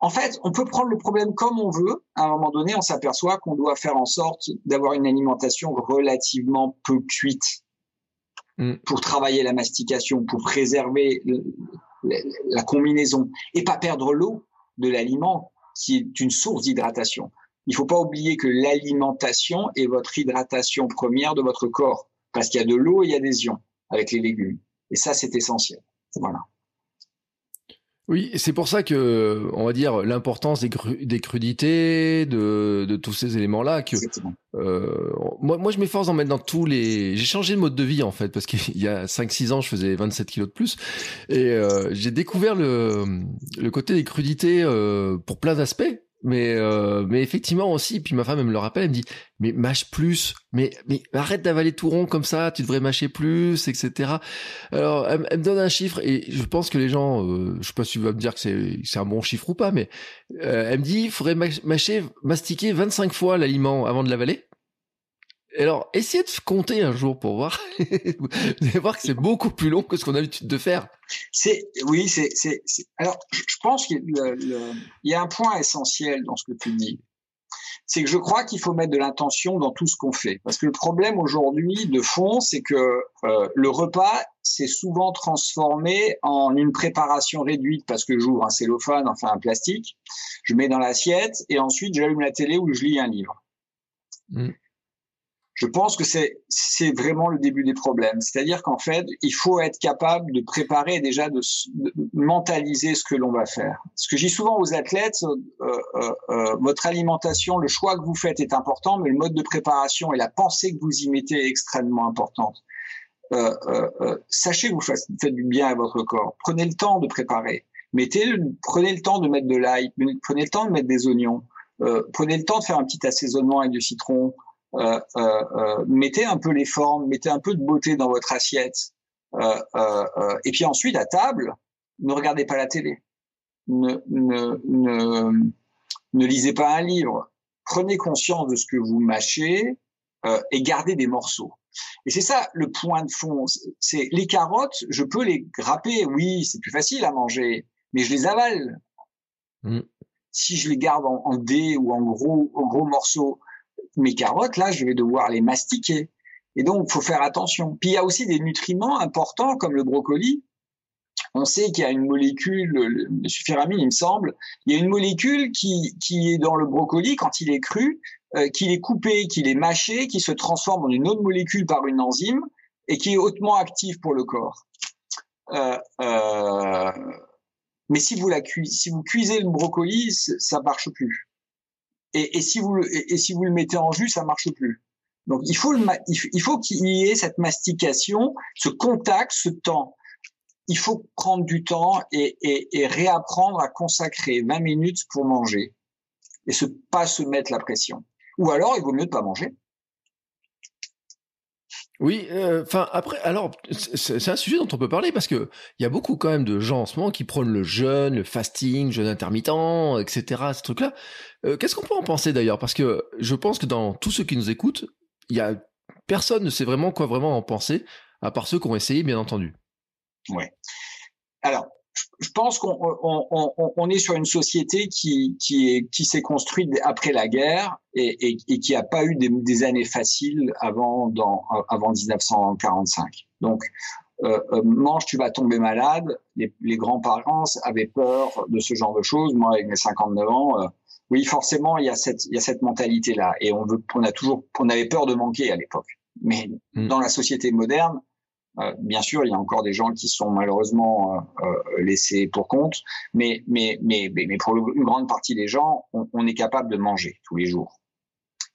En fait, on peut prendre le problème comme on veut. À un moment donné, on s'aperçoit qu'on doit faire en sorte d'avoir une alimentation relativement peu cuite mm. pour travailler la mastication, pour préserver la combinaison et pas perdre l'eau de l'aliment qui est une source d'hydratation. Il ne faut pas oublier que l'alimentation est votre hydratation première de votre corps parce qu'il y a de l'eau et il y a des ions avec les légumes. Et ça, c'est essentiel. Voilà. Oui, c'est pour ça que, on va dire, l'importance des, des, crudités, de, de tous ces éléments-là, que euh, moi, moi, je m'efforce d'en mettre dans tous les. J'ai changé de mode de vie en fait, parce qu'il y a 5-6 ans, je faisais 27 kilos de plus, et euh, j'ai découvert le, le côté des crudités euh, pour plein d'aspects mais euh, mais effectivement aussi puis ma femme elle me le rappelle elle me dit mais mâche plus mais mais arrête d'avaler tout rond comme ça tu devrais mâcher plus etc alors elle, me donne un chiffre et je pense que les gens euh, je sais pas si tu vas me dire que c'est c'est un bon chiffre ou pas mais euh, elle me dit il faudrait mâcher mastiquer 25 fois l'aliment avant de l'avaler alors, essayez de compter un jour pour voir. Vous allez voir que c'est beaucoup plus long que ce qu'on a l'habitude de faire. C'est, oui, c'est, c'est, alors, je pense qu'il y a un point essentiel dans ce que tu dis. C'est que je crois qu'il faut mettre de l'intention dans tout ce qu'on fait. Parce que le problème aujourd'hui de fond, c'est que euh, le repas s'est souvent transformé en une préparation réduite parce que j'ouvre un cellophane, enfin un plastique, je mets dans l'assiette et ensuite j'allume la télé ou je lis un livre. Mm. Je pense que c'est c'est vraiment le début des problèmes. C'est-à-dire qu'en fait, il faut être capable de préparer déjà de, mentaliser ce que l'on va faire. Ce que dis souvent aux athlètes, euh, euh, euh, votre alimentation, le choix que vous faites est important, mais le mode de préparation et la pensée que vous y mettez est extrêmement importante. Euh, euh, sachez que vous faites, du bien à votre corps. Prenez le temps de préparer. Mettez, prenez le temps de mettre de l'ail, prenez le temps de mettre des oignons, prenez le temps de faire un petit assaisonnement avec du citron, euh, euh, euh, mettez un peu les formes, mettez un peu de beauté dans votre assiette. et puis ensuite, à table, ne regardez pas la télé. Ne, ne, ne, ne lisez pas un livre. Prenez conscience de ce que vous mâchez et gardez des morceaux. Et c'est ça le point de fond. C'est les carottes, je peux les grapper, oui, c'est plus facile à manger, mais je les avale. Mm. Si je les garde en, en dés ou en gros, en gros morceaux, mes carottes, là, je vais devoir les mastiquer. Et donc, il faut faire attention. Puis, il y a aussi des nutriments importants comme le brocoli. On sait qu'il y a une molécule, le, il me semble, il y a une molécule qui, qui est dans le brocoli quand il est cru, euh, qu'il est coupé, qu'il est mâché, qui se transforme en une autre molécule par une enzyme et qui est hautement active pour le corps. Euh, euh, mais si vous la si vous cuisez le brocoli, ça marche plus. Et, si vous le, mettez en jus, ça marche plus. Donc il faut il faut qu'il y ait cette mastication, ce contact, ce temps. Il faut prendre du temps et, et, réapprendre à consacrer 20 minutes pour manger et se pas se mettre la pression. Ou alors il vaut mieux ne pas manger. Oui, euh, enfin après, alors c'est un sujet dont on peut parler parce que il y a beaucoup quand même de gens en ce moment qui prônent le jeûne, le fasting, jeûne intermittent, etc. Ce truc-là. Euh, qu'est-ce qu'on peut en penser d'ailleurs? Parce que je pense que dans tous ceux qui nous écoutent, il y a personne ne sait vraiment quoi vraiment en penser, à part ceux qui ont essayé, bien entendu. Ouais. Alors, je pense qu'on on, on, est sur une société qui qui est qui s'est construite après la guerre et, et, et qui a pas eu des, des, années faciles avant dans avant 1945. Donc euh, euh, mange, tu vas tomber malade. Les, les grands-parents avaient peur de ce genre de choses. Moi, avec mes 59 ans, euh, oui, forcément, il y a cette il y a cette mentalité là, et on veut on a toujours on avait peur de manquer à l'époque. Mais hmm. dans la société moderne, bien sûr, il y a encore des gens qui sont malheureusement euh, euh, laissés pour compte, mais, mais, mais, mais pour une grande partie des gens, on, est capable de manger tous les jours.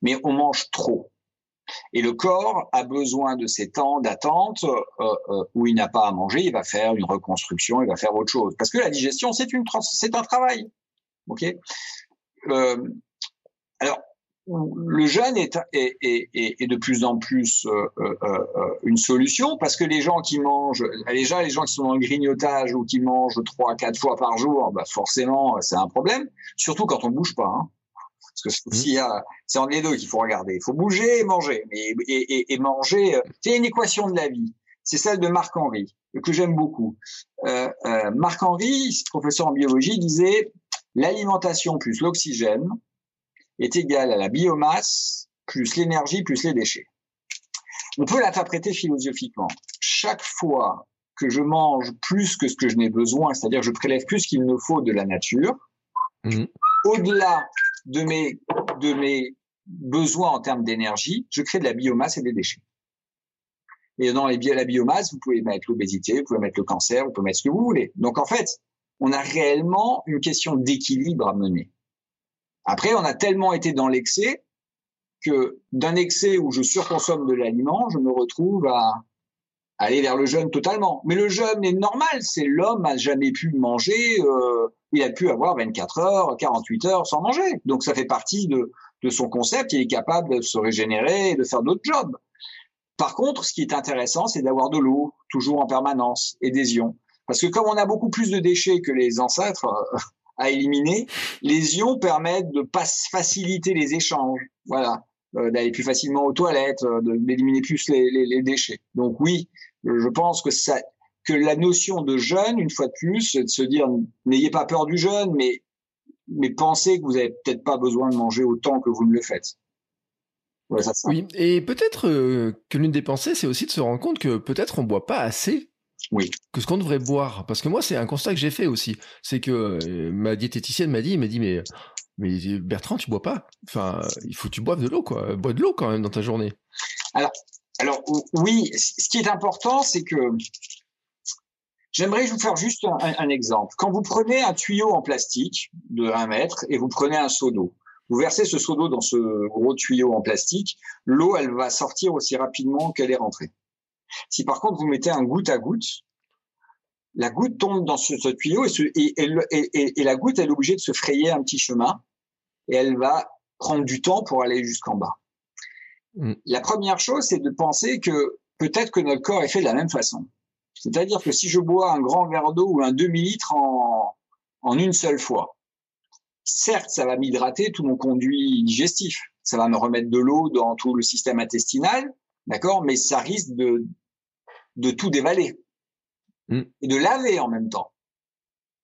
Mais on mange trop. Et le corps a besoin de ces temps d'attente où il n'a pas à manger, il va faire une reconstruction, il va faire autre chose. Parce que la digestion, c'est une c'est un travail. Ok? alors, le jeûne est, est, est, est, de plus en plus euh, euh, euh, une solution parce que les gens qui mangent, déjà les gens qui sont dans le grignotage ou qui mangent trois quatre fois par jour, bah forcément c'est un problème, surtout quand on bouge pas. Hein. Parce que s'il y a, c'est en les deux qu'il faut regarder. Il faut bouger et manger, mais et, et, et manger, c'est une équation de la vie. C'est celle de Marc Henry que j'aime beaucoup. Euh, Marc Henry, professeur en biologie, disait l'alimentation plus l'oxygène est égal à la biomasse plus l'énergie plus les déchets. On peut l'interpréter philosophiquement. Chaque fois que je mange plus que ce que je n'ai besoin, c'est-à-dire que je prélève plus qu'il ne faut de la nature, mhm. au-delà de mes, de mes besoins en termes d'énergie, je crée de la biomasse et des déchets. Et dans les, la biomasse, vous pouvez mettre l'obésité, vous pouvez mettre le cancer, vous pouvez mettre ce que vous voulez. Donc en fait, on a réellement une question d'équilibre à mener. Après, on a tellement été dans l'excès que d'un excès où je surconsomme de l'aliment, je me retrouve à aller vers le jeûne totalement. Mais le jeûne est normal, c'est l'homme n'a jamais pu manger, euh, il a pu avoir 24 heures, 48 heures sans manger. Donc ça fait partie de, de son concept, il est capable de se régénérer et de faire d'autres jobs. Par contre, ce qui est intéressant, c'est d'avoir de l'eau, toujours en permanence, et des ions. Parce que comme on a beaucoup plus de déchets que les ancêtres, à éliminer. Les ions permettent de faciliter les échanges, voilà, euh, d'aller plus facilement aux toilettes, euh, d'éliminer plus les, déchets. Donc oui, je pense que ça, que la notion de jeûne, une fois de plus, c'est de se dire n'ayez pas peur du jeûne, mais mais pensez que vous avez peut-être pas besoin de manger autant que vous ne le faites. Oui, et peut-être euh, que l'une des pensées, c'est aussi de se rendre compte que peut-être on boit pas assez oui. Que ce qu'on devrait boire. Parce que moi, c'est un constat que j'ai fait aussi. C'est que euh, ma diététicienne m'a dit, m'a dit, mais, mais Bertrand, tu bois pas? Enfin, il faut que tu boives de l'eau, quoi. Bois de l'eau quand même dans ta journée. Alors, alors oui, ce qui est important, c'est que j'aimerais vous faire juste un, un, exemple. Quand vous prenez un tuyau en plastique de 1 mètre et vous prenez un seau d'eau, vous versez ce seau d'eau dans ce gros tuyau en plastique, l'eau, elle va sortir aussi rapidement qu'elle est rentrée. Si par contre vous mettez un goutte à goutte, la goutte tombe dans ce, tuyau et, et, la goutte, elle est obligée de se frayer un petit chemin et elle va prendre du temps pour aller jusqu'en bas. Mm. La première chose, c'est de penser que peut-être que notre corps est fait de la même façon. C'est-à-dire que si je bois un grand verre d'eau ou un demi-litre en, en une seule fois, certes, ça va m'hydrater tout mon conduit digestif. Ça va me remettre de l'eau dans tout le système intestinal, d'accord, mais ça risque de, de tout dévaler. Mm. et de laver en même temps.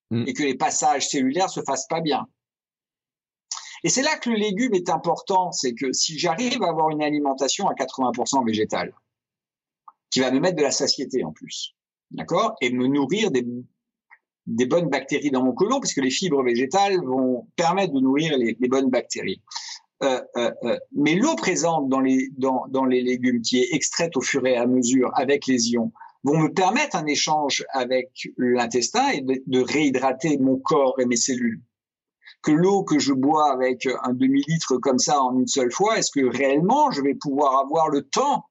Mm. Et que les passages cellulaires se fassent pas bien. Et c'est là que le légume est important, c'est que si j'arrive à avoir une alimentation à 80% végétale, qui va me mettre de la satiété en plus, d'accord, et me nourrir des, des bonnes bactéries dans mon côlon, puisque les fibres végétales vont permettre de nourrir les, bonnes bactéries. Euh, euh, euh, mais l'eau présente dans les, dans, dans les légumes, qui est extraite au fur et à mesure avec les ions, vont me permettre un échange avec l'intestin et de, réhydrater mon corps et mes cellules. Que l'eau que je bois avec un demi-litre comme ça en une seule fois, est-ce que réellement je vais pouvoir avoir le temps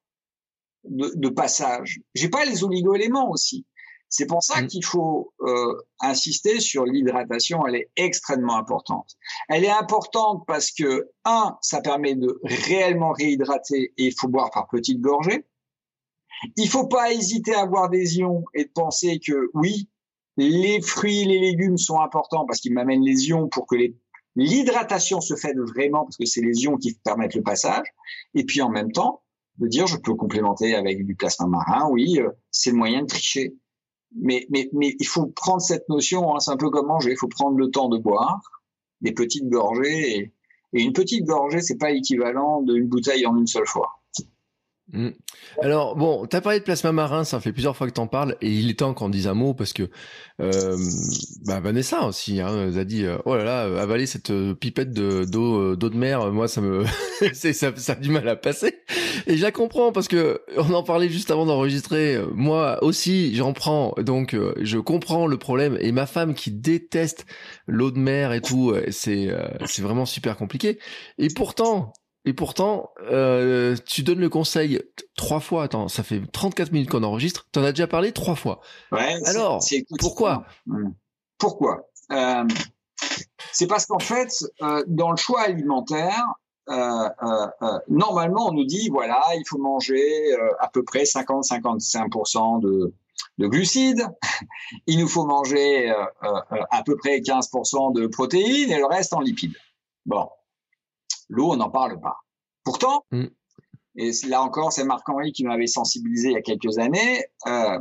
de, de passage? J'ai pas les oligo-éléments aussi. C'est pour ça mm. qu'il faut euh, insister sur l'hydratation. Elle est extrêmement importante. Elle est importante parce que un, ça permet de réellement réhydrater et il faut boire par petites gorgées. Il faut pas hésiter à avoir des ions et de penser que oui, les fruits, les légumes sont importants parce qu'ils m'amènent les ions pour que l'hydratation se fasse vraiment parce que c'est les ions qui permettent le passage. Et puis en même temps, de dire je peux complémenter avec du plasma marin, oui, euh, c'est le moyen de tricher. Mais, mais, mais il faut prendre cette notion, hein, c'est un peu comme manger, il faut prendre le temps de boire, des petites gorgées, et, une petite gorgée, c'est pas équivalent d'une bouteille en une seule fois. Mm. Alors bon, t'as parlé de plasma marin, ça fait plusieurs fois que t'en parles et il est temps qu'on dise un mot parce que euh, bah Vanessa aussi hein, a dit euh, oh là là avaler cette euh, pipette de d'eau d'eau de mer, moi ça me ça, ça a du mal à passer et je la comprends parce que on en parlait juste avant d'enregistrer. Moi aussi j'en prends donc je comprends le problème et ma femme qui déteste l'eau de mer et tout, c'est c'est vraiment super compliqué et pourtant et pourtant, euh, tu donnes le conseil trois fois. Attends, ça fait 34 minutes qu'on enregistre. Tu en as déjà parlé trois fois. Ouais. Alors, pourquoi hmm. Pourquoi euh, C'est parce qu'en fait, euh, dans le choix alimentaire, normalement, on nous dit voilà, il faut manger à peu près 50-55% de, de glucides. il nous faut manger à peu près 15% de protéines et le reste en lipides. Bon, L'eau, on n'en parle pas. Pourtant, mm. et là encore, c'est Marc-Henri qui m'avait sensibilisé il y a quelques années, euh,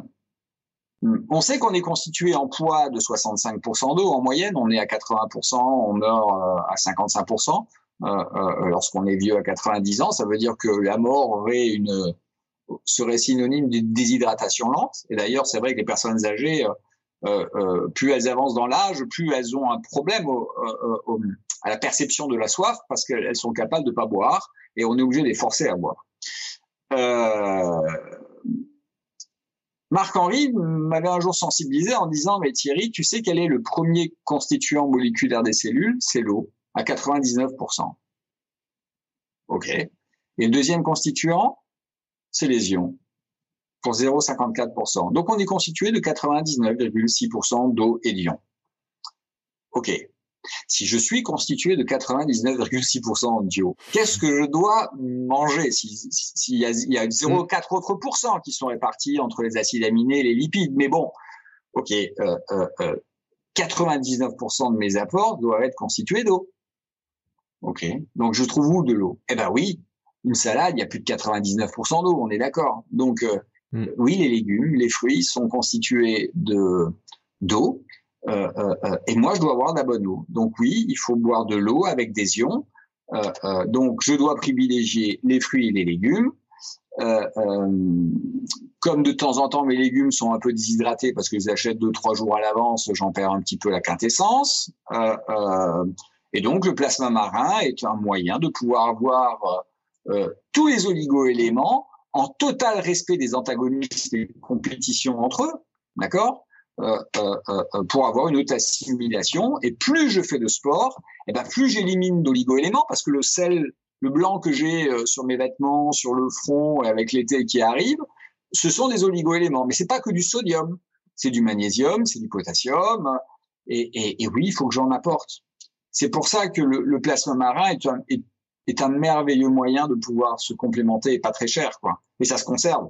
on sait qu'on est constitué en poids de 65% d'eau en moyenne, on est à 80%, on meurt euh, à 55%. Euh, euh, lorsqu'on est vieux à 90 ans, ça veut dire que la mort aurait une serait synonyme d'une déshydratation lente. Et d'ailleurs, c'est vrai que les personnes âgées, euh, plus elles avancent dans l'âge, plus elles ont un problème au, au, à la perception de la soif parce qu'elles sont capables de pas boire et on est obligé de les forcer à boire. Euh, Marc-Henri m'avait un jour sensibilisé en disant mais Thierry, tu sais quel est le premier constituant moléculaire des cellules? C'est l'eau, à 99%. Ok. Et le deuxième constituant, c'est les ions, pour 0,54%. Donc on est constitué de 99,6% d'eau et d'ions. Ok. Si je suis constitué de 99,6% d'eau, qu'est-ce que je dois manger S'il y a, il y a 0,4 autres pourcents qui sont répartis entre les acides aminés et les lipides, mais bon, ok, euh, euh, euh, 99% de mes apports doivent être constitués d'eau. Ok, donc je trouve où de l'eau? Eh ben oui, une salade, il y a plus de 99% d'eau, on est d'accord. Donc euh, mm. oui, les légumes, les fruits sont constitués de d'eau. Euh, euh, euh, et moi, je dois avoir de la bonne eau. Donc oui, il faut boire de l'eau avec des ions. donc je dois privilégier les fruits et les légumes. comme de temps en temps mes légumes sont un peu déshydratés parce que je les achète deux trois jours à l'avance, j'en perds un petit peu la quintessence. et donc le plasma marin est un moyen de pouvoir avoir tous les oligo-éléments en total respect des antagonistes et des compétitions entre eux, d'accord? Euh, euh, euh, pour avoir une haute assimilation. Et plus je fais de sport, et eh ben plus j'élimine d'oligo-éléments parce que le sel, le blanc que j'ai sur mes vêtements, sur le front, avec l'été qui arrive, ce sont des oligo-éléments. Mais c'est pas que du sodium, c'est du magnésium, c'est du potassium. Et, oui, il faut que j'en apporte. C'est pour ça que le, le plasma marin est un, est un merveilleux moyen de pouvoir se complémenter et pas très cher, quoi. Mais ça se conserve.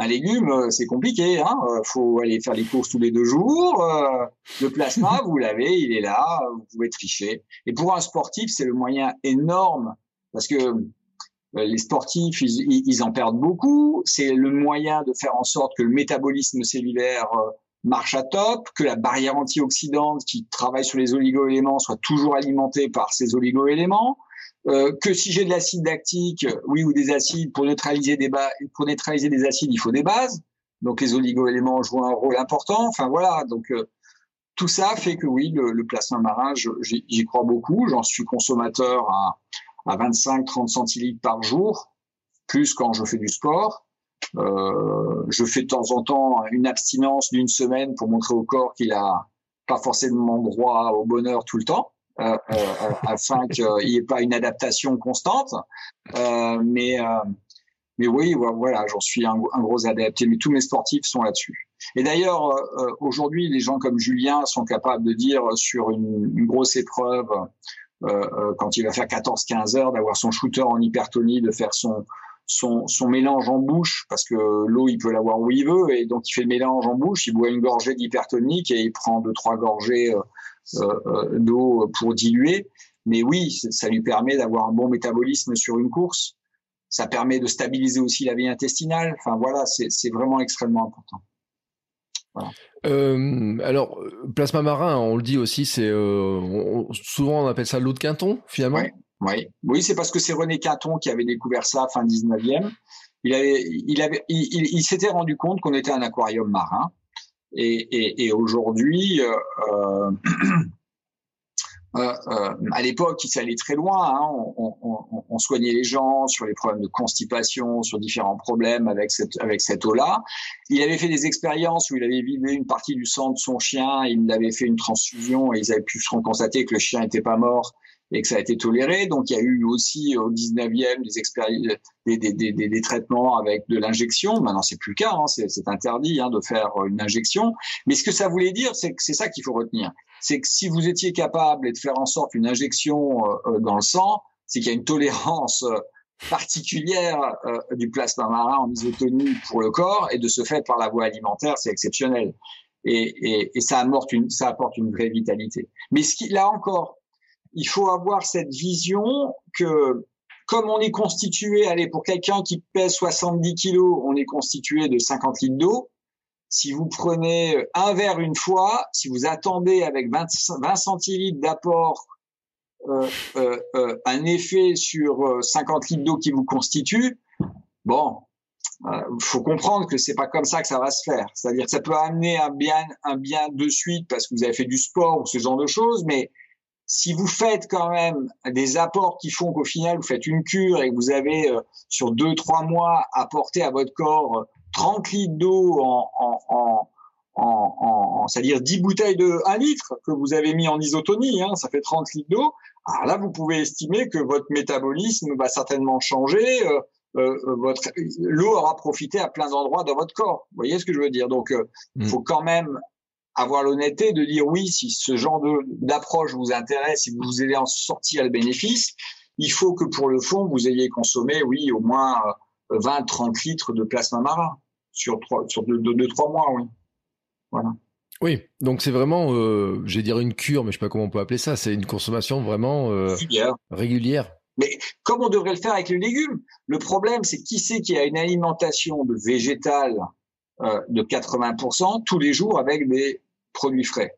Un légume, euh, c'est compliqué. Hein euh, faut aller faire les courses tous les deux jours. Euh, le plasma, vous l'avez, il est là. Vous pouvez tricher. Et pour un sportif, c'est le moyen énorme parce que les sportifs, ils, ils en perdent beaucoup. C'est le moyen de faire en sorte que le métabolisme cellulaire marche à top, que la barrière antioxydante qui travaille sur les oligo-éléments soit toujours alimentée par ces oligo-éléments, euh, que si j'ai de l'acide lactique, oui, ou des acides, pour neutraliser des, pour neutraliser des acides, il faut des bases. Donc les oligo-éléments jouent un rôle important. Enfin voilà, donc euh, tout ça fait que oui, le, le plasma marin, j'y crois beaucoup. J'en suis consommateur à, à 25-30 centilitres par jour, plus quand je fais du sport. Euh, je fais de temps en temps une abstinence d'une semaine pour montrer au corps qu'il a pas forcément droit au bonheur tout le temps. Euh, euh, euh, afin qu'il n'y ait pas une adaptation constante. mais mais oui, voilà, j'en suis un, gros adepte. Mais tous mes sportifs sont là-dessus. Et d'ailleurs, aujourd'hui, les gens comme Julien sont capables de dire sur une, une grosse épreuve, euh, quand il va faire 14-15 heures, d'avoir son shooter en hypertonie, de faire son, son, son mélange en bouche, parce que l'eau, il peut l'avoir où il veut, et donc il fait le mélange en bouche, il boit une gorgée d'hypertonique et il prend deux, trois gorgées euh, euh, d'eau pour diluer. Mais oui, ça lui permet d'avoir un bon métabolisme sur une course. Ça permet de stabiliser aussi la vie intestinale. Enfin voilà, c'est vraiment extrêmement important. Euh, alors, plasma marin, on le dit aussi, c'est souvent on appelle ça l'eau de Quinton, finalement. Oui, oui, c'est parce que c'est René Quinton qui avait découvert ça fin 19e. Il avait, il avait, il, il s'était rendu compte qu'on était un aquarium marin et, aujourd'hui, euh, euh, euh, à l'époque, il s'allait très loin. Hein, on, soignait les gens sur les problèmes de constipation, sur différents problèmes avec cette avec cette eau-là. Il avait fait des expériences où il avait vidé une partie du sang de son chien. Il avait fait une transfusion et ils avaient pu se constater que le chien n'était pas mort et que ça a été toléré. Donc il y a eu aussi au 19e des, des, des, des, des traitements avec de l'injection. Maintenant c'est plus le cas, hein, c'est interdit hein, de faire une injection. Mais ce que ça voulait dire, c'est que c'est ça qu'il faut retenir, c'est que si vous étiez capable de faire en sorte une injection euh, euh, dans le sang, c'est qu'il y a une tolérance euh, particulière du plasma marin en isotonie pour le corps et de ce fait par la voie alimentaire, c'est exceptionnel. Et, et, et ça, une, ça apporte une vraie vitalité. Mais ce qui, là encore, il faut avoir cette vision que comme on est constitué, allez, pour quelqu'un qui pèse 70 kilos, on est constitué de 50 litres d'eau. Si vous prenez un verre une fois, si vous attendez avec 20, 20 centilitres d'apport euh, euh, euh, un effet sur 50 litres d'eau qui vous constitue, bon, il faut comprendre que c'est pas comme ça que ça va se faire. C'est-à-dire que ça peut amener un bien, un bien de suite parce que vous avez fait du sport ou ce genre de choses, mais si vous faites quand même des apports qui font qu'au final vous faites une cure et que vous avez euh, sur deux trois mois apporté à votre corps 30 litres d'eau en, en, en, en, c'est-à-dire 10 bouteilles de 1 litre que vous avez mis en isotonie, hein, ça fait 30 litres d'eau. Alors là, vous pouvez estimer que votre métabolisme va certainement changer. Euh, euh, votre l'eau aura profité à plein d'endroits dans votre corps. Vous voyez ce que je veux dire? Donc, il mm. faut quand même avoir l'honnêteté de dire oui, si ce genre d'approche vous intéresse, si vous allez en sortir le bénéfice, il faut que pour le fond, vous ayez consommé, oui, au moins 20-30 euh, litres de plasma marin sur sur deux, deux, trois mois, oui. Voilà. Oui, donc c'est vraiment, euh, je vais dire une cure, mais je sais pas comment on peut appeler ça. C'est une consommation vraiment euh, régulière. Mais comme on devrait le faire avec les légumes, le problème, c'est qui sait qu'il y a une alimentation de végétal euh, de 80% tous les jours avec des produits frais.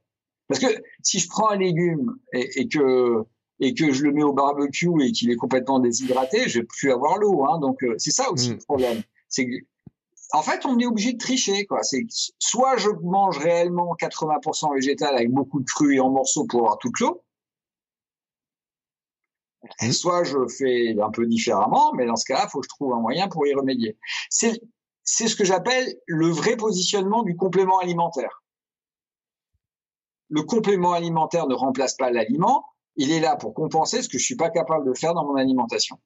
Parce que si je prends un légume et, et que et que je le mets au barbecue et qu'il est complètement déshydraté, je vais plus avoir l'eau. Hein. Donc euh, c'est ça aussi mm. le problème. C'est en fait, on est obligé de tricher. Quoi. C'est soit je mange réellement 80% végétal avec beaucoup de cru et en morceaux pour avoir toute l'eau, Mmh. Soit je fais un peu différemment, mais dans ce cas-là, il faut que je trouve un moyen pour y remédier. C'est c'est ce que j'appelle le vrai positionnement du complément alimentaire. Le complément alimentaire ne remplace pas l'aliment, il est là pour compenser ce que je suis pas capable de faire dans mon alimentation.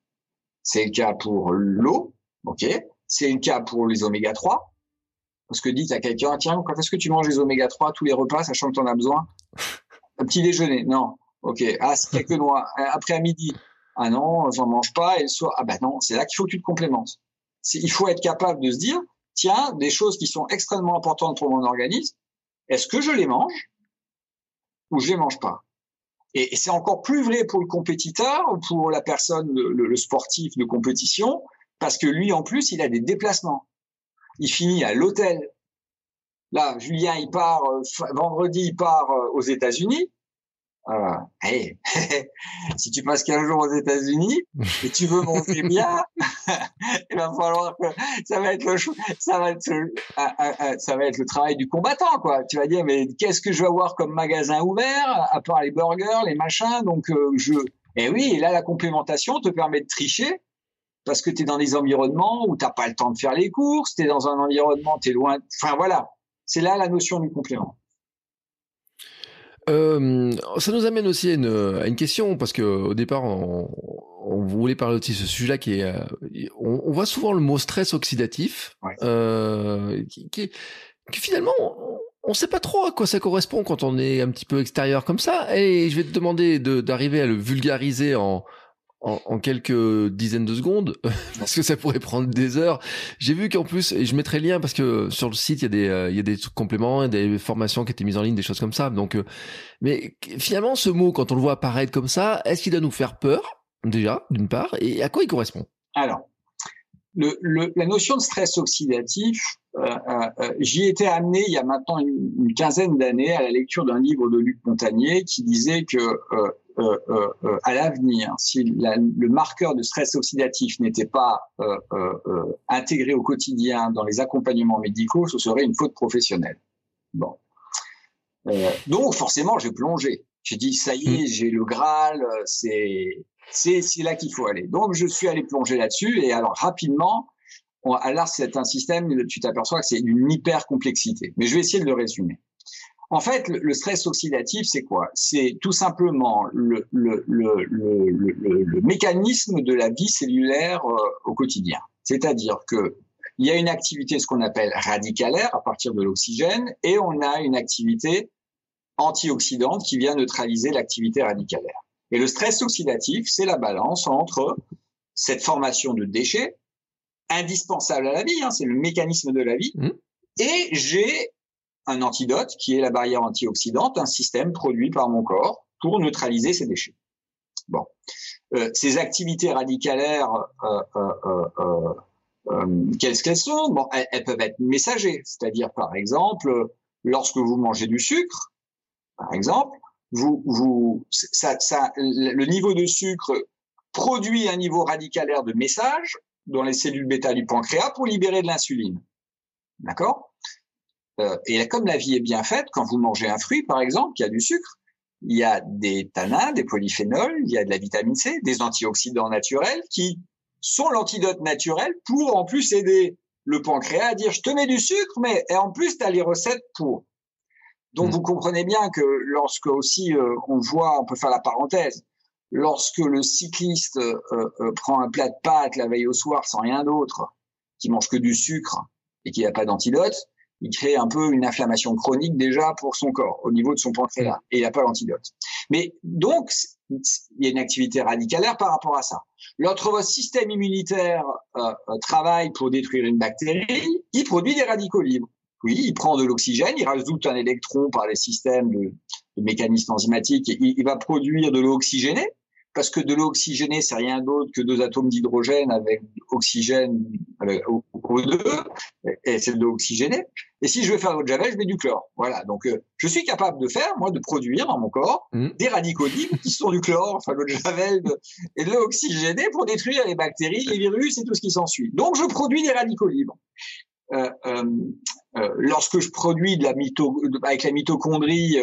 C'est le cas pour l'eau, ok. C'est le cas pour les oméga 3. Parce que dites à quelqu'un, tiens, quand est-ce que tu manges les oméga 3 tous les repas, sachant que tu en as besoin? Un petit déjeuner, non. Ok. Ah, c'est quelques noix. Après à midi, ah non, j'en mange pas. Et le soir, ah ben non, c'est là qu'il faut que tu te complémentes. Il faut être capable de se dire, tiens, des choses qui sont extrêmement importantes pour mon organisme, est-ce que je les mange? Ou je les mange pas Et, c'est encore plus vrai pour le compétiteur, pour la personne, le sportif de compétition, parce que lui, en plus, il a des déplacements. Il finit à l'hôtel. Là, Julien, il part euh, vendredi, il part euh, aux États-Unis. Euh, si tu passes 15 jours aux États-Unis et tu veux monter bien, il va falloir que ça va être le ça va être ça va être le travail du combattant quoi. Tu vas dire mais qu'est-ce que je vais avoir comme magasin ouvert à part les burgers, les machins? Donc je et oui, et là la complémentation te permet de tricher parce que tu es dans des environnements où tu pas le temps de faire les courses, tu es dans un environnement, tu es loin. Enfin voilà, c'est là la notion du complément. Euh, ça nous amène aussi à une, question parce que au départ on, voulait parler aussi de ce sujet-là qui est, euh, on, voit souvent le mot stress oxydatif, euh, qui, finalement on ne sait pas trop à quoi ça correspond quand on est un petit peu extérieur comme ça. Et je vais te demander d'arriver à le vulgariser en, en, quelques dizaines de secondes, parce que ça pourrait prendre des heures. J'ai vu qu'en plus, et je mettrai le lien parce que sur le site il y a des euh, il y a des compléments, des formations qui étaient mises en ligne, des choses comme ça. Donc, euh, mais finalement, ce mot, quand on le voit apparaître comme ça, est-ce qu'il doit nous faire peur déjà, d'une part, et à quoi il correspond? Alors, la notion de stress oxydatif, euh, euh, j'y étais amené il y a maintenant une, quinzaine d'années à la lecture d'un livre de Luc Montagnier qui disait que euh, euh, euh, à l'avenir, si le marqueur de stress oxydatif n'était pas intégré au quotidien dans les accompagnements médicaux, ce serait une faute professionnelle. Bon. donc forcément, j'ai plongé. J'ai dit ça y est, mm. j'ai le Graal, c'est là qu'il faut aller. Donc je suis allé plonger là-dessus et alors rapidement, alors c'est un système, tu t'aperçois que c'est une hyper complexité. Mais je vais essayer de le résumer. En fait, le, stress oxydatif, c'est quoi? C'est tout simplement le, mécanisme de la vie cellulaire euh, au quotidien. C'est-à-dire que il y a une activité, ce qu'on appelle radicalaire, à partir de l'oxygène, et on a une activité antioxydante qui vient neutraliser l'activité radicalaire. Et le stress oxydatif, c'est la balance entre cette formation de déchets, indispensable à la vie, hein, c'est le mécanisme de la vie, mmh. et j'ai un antidote qui est la barrière antioxydante, un système produit par mon corps pour neutraliser ces déchets. Bon, euh, ces activités radicalaires, euh, euh, euh qu'elles qu'elles sont? Bon, elles, peuvent être messagères, c'est-à-dire par exemple, lorsque vous mangez du sucre, par exemple, vous, vous, ça, ça, le niveau de sucre produit un niveau radicalaire de message dans les cellules bêta du pancréas pour libérer de l'insuline. D'accord? Euh, et comme la vie est bien faite, quand vous mangez un fruit, par exemple, qui a du sucre, il y a des tanins, des polyphénols, il y a de la vitamine C, des antioxydants naturels qui sont l'antidote naturel pour en plus aider le pancréas à dire je te mets du sucre, mais et en plus tu as les recettes pour. Donc mmh. vous comprenez bien que lorsque aussi euh, on voit, on peut faire la parenthèse, lorsque le cycliste euh, euh, prend un plat de pâtes la veille au soir sans rien d'autre, qui mange que du sucre et qui n'a pas d'antidote, il crée un peu une inflammation chronique déjà pour son corps au niveau de son pancréas et il n'a pas l'antidote. Mais donc il y a une activité radicalaire par rapport à ça. Lorsque votre système immunitaire euh, euh, travaille pour détruire une bactérie, il produit des radicaux libres. Oui, il prend de l'oxygène, il rajoute un électron par les systèmes de, de mécanismes enzymatiques, et il va produire de l'eau oxygénée parce que de l'eau oxygénée, c'est rien d'autre que deux atomes d'hydrogène avec oxygène avec O2, et c'est de l'eau oxygénée. Et si je veux faire de l'eau de javel, je mets du chlore. Voilà. Donc, euh, je suis capable de faire, moi, de produire dans mon corps mmh. des radicaux libres qui sont du chlore, enfin, l'eau de javel et de l'eau oxygénée pour détruire les bactéries, les virus et tout ce qui s'ensuit. Donc, je produis des radicaux libres. Euh, euh, euh lorsque je produis de la mito avec la mitochondrie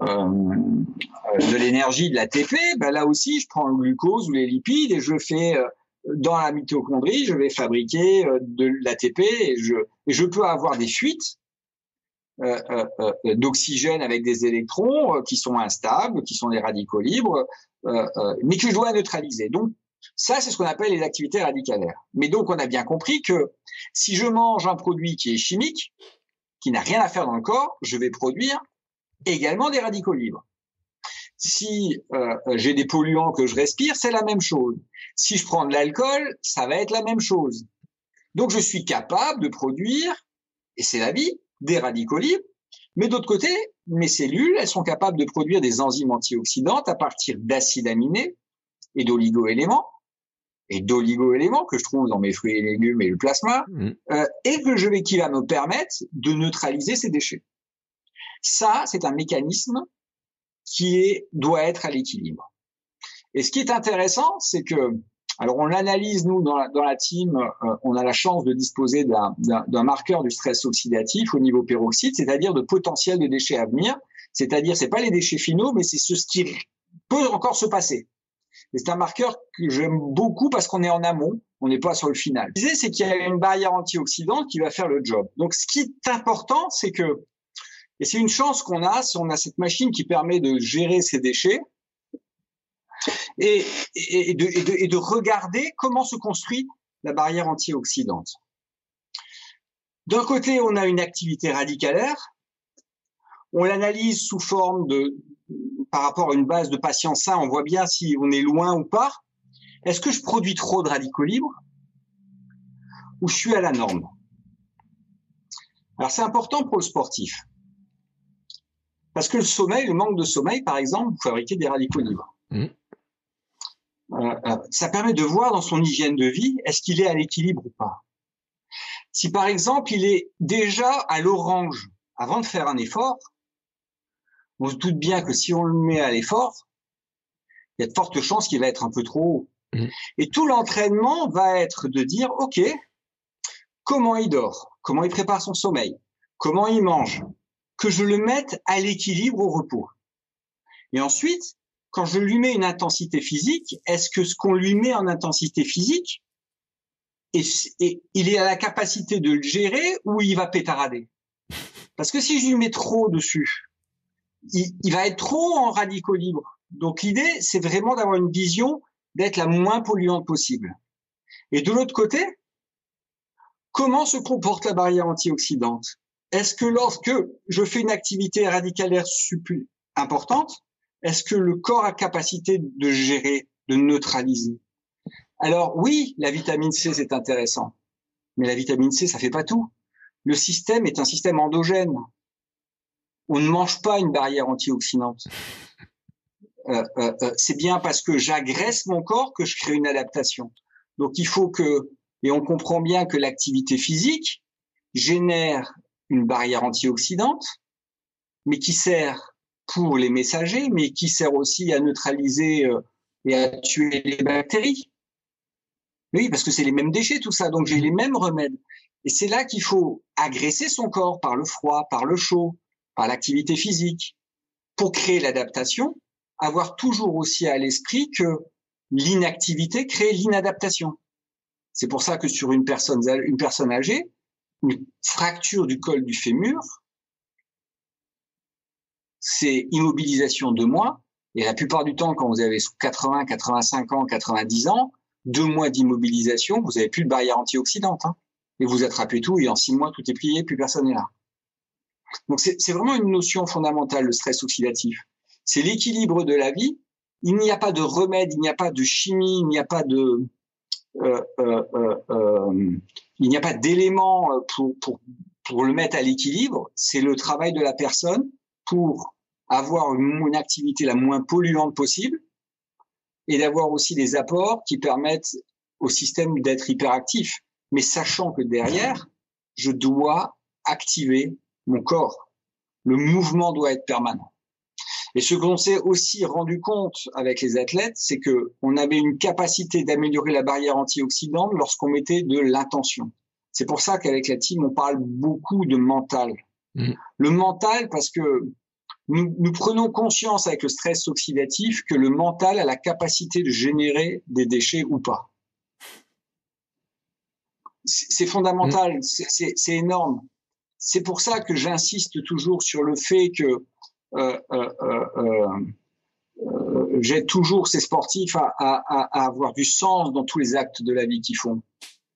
de l'énergie de l'ATP, ben là aussi, je prends le glucose ou les lipides et je fais dans la mitochondrie, je vais fabriquer de l'ATP et je, et je peux avoir des fuites euh, euh, euh, d'oxygène avec des électrons qui sont instables, qui sont des radicaux libres, mais que je dois neutraliser. Donc ça, c'est ce qu'on appelle les activités radicalaires. Mais donc, on a bien compris que si je mange un produit qui est chimique, qui n'a rien à faire dans le corps, je vais produire également des radicaux libres. Si euh, j'ai des polluants que je respire, c'est la même chose. Si je prends de l'alcool, ça va être la même chose. Donc, je suis capable de produire, et c'est la vie, des radicaux libres. Mais d'autre côté, mes cellules, elles sont capables de produire des enzymes antioxydantes à partir d'acides aminés et d'oligo-éléments et d'oligo-éléments que je trouve dans mes fruits et légumes et le plasma, mmh. euh, et que je vais, qui va me permettre de neutraliser ces déchets. Ça, c'est un mécanisme qui est, doit être à l'équilibre. Et ce qui est intéressant, c'est que alors on l'analyse nous dans la, dans la team, euh, on a la chance de disposer d'un marqueur du stress oxydatif au niveau peroxyde, c'est-à-dire de potentiel de déchets à venir. C'est-à-dire c'est pas les déchets finaux, mais c'est ce qui peut encore se passer. C'est un marqueur que j'aime beaucoup parce qu'on est en amont, on n'est pas sur le final. L'idée c'est qu'il y a une barrière antioxydante qui va faire le job. Donc ce qui est important, c'est que et c'est une chance qu'on a, si on a cette machine qui permet de gérer ces déchets, et, de, regarder comment se construit la barrière antioxydante. D'un côté, on a une activité radicalaire, on l'analyse sous forme de, par rapport à une base de patients sains, on voit bien si on est loin ou pas. Est-ce que je produis trop de radicaux libres ou je suis à la norme? Alors c'est important pour le sportif. Parce que le sommeil, le manque de sommeil, par exemple, vous fabriquez des radicaux libres. Mmh. Euh, euh, ça permet de voir dans son hygiène de vie, est-ce qu'il est à l'équilibre ou pas. Si par exemple il est déjà à l'orange avant de faire un effort, on se doute bien que si on le met à l'effort, il y a de fortes chances qu'il va être un peu trop haut. Mmh. Et tout l'entraînement va être de dire, OK, comment il dort, comment il prépare son sommeil, comment il mange, que je le mette à l'équilibre au repos. Et ensuite, quand je lui mets une intensité physique, est-ce que ce qu'on lui met en intensité physique, il est à la capacité de le gérer ou il va pétarader? Parce que si je lui mets trop dessus, il, il va être trop en radicaux libres. Donc l'idée, c'est vraiment d'avoir une vision d'être la moins polluante possible. Et de l'autre côté, comment se comporte la barrière antioxydante? Est-ce que lorsque je fais une activité radicalaire importante, est-ce que le corps a capacité de gérer, de neutraliser? Alors oui, la vitamine C, c'est intéressant. Mais la vitamine C, ça fait pas tout. Le système est un système endogène. On ne mange pas une barrière antioxydante. Euh, euh, euh, c'est bien parce que j'agresse mon corps que je crée une adaptation. Donc il faut que, et on comprend bien que l'activité physique génère une barrière antioxydante, mais qui sert pour les messagers, mais qui sert aussi à neutraliser euh, et à tuer les bactéries. Oui, parce que c'est les mêmes déchets, tout ça, donc j'ai les mêmes remèdes. Et c'est là qu'il faut agresser son corps par le froid, par le chaud, par l'activité physique, pour créer l'adaptation, avoir toujours aussi à l'esprit que l'inactivité crée l'inadaptation. C'est pour ça que sur une personne, une personne âgée, une fracture du col du fémur, c'est immobilisation de mois. Et la plupart du temps, quand vous avez 80, 85 ans, 90 ans, deux mois d'immobilisation, vous avez plus de barrière antioxydante. Hein. et vous attrapez tout et en six mois, tout est plié, plus personne n'est là. Donc c'est vraiment une notion fondamentale, le stress oxydatif. C'est l'équilibre de la vie. Il n'y a pas de remède, il n'y a pas de chimie, il n'y a pas de, il n'y a pas d'éléments pour, pour, pour le mettre à l'équilibre. C'est le travail de la personne pour avoir une, activité la moins polluante possible et d'avoir aussi des apports qui permettent au système d'être hyperactif, mais sachant que derrière, je dois activer mon corps. Le mouvement doit être permanent. Et ce qu'on s'est aussi rendu compte avec les athlètes, c'est que on avait une capacité d'améliorer la barrière antioxydante lorsqu'on mettait de l'intention. C'est pour ça qu'avec la team, on parle beaucoup de mental. Mm. Le mental, parce que nous, nous, prenons conscience avec le stress oxydatif que le mental a la capacité de générer des déchets ou pas. C'est fondamental, mmh. c'est énorme. C'est pour ça que j'insiste toujours sur le fait que euh, euh, euh, j'aide toujours ces sportifs à, avoir du sens dans tous les actes de la vie qu'ils font.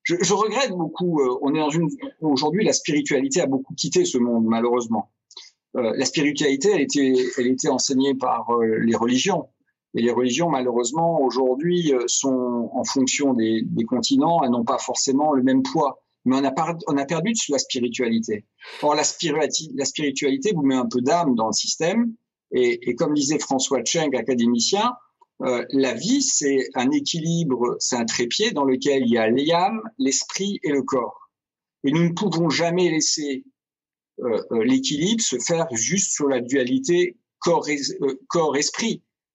Je, regrette beaucoup. On est dans une aujourd'hui la spiritualité a beaucoup quitté ce monde malheureusement. La spiritualité, elle était, elle était enseignée par les religions. Et les religions, malheureusement, aujourd'hui, sont en fonction des continents, elles n'ont pas forcément le même poids mais on a, perdu la spiritualité. Or, la, spiritualité vous met un peu d'âme dans le système, et, comme disait François Cheng, académicien, euh, la vie, c'est un équilibre, c'est un trépied dans lequel il y a l'âme, l'esprit et le corps. Et nous ne pouvons jamais laisser euh, euh l'équilibre se faire juste sur la dualité corps-esprit, corps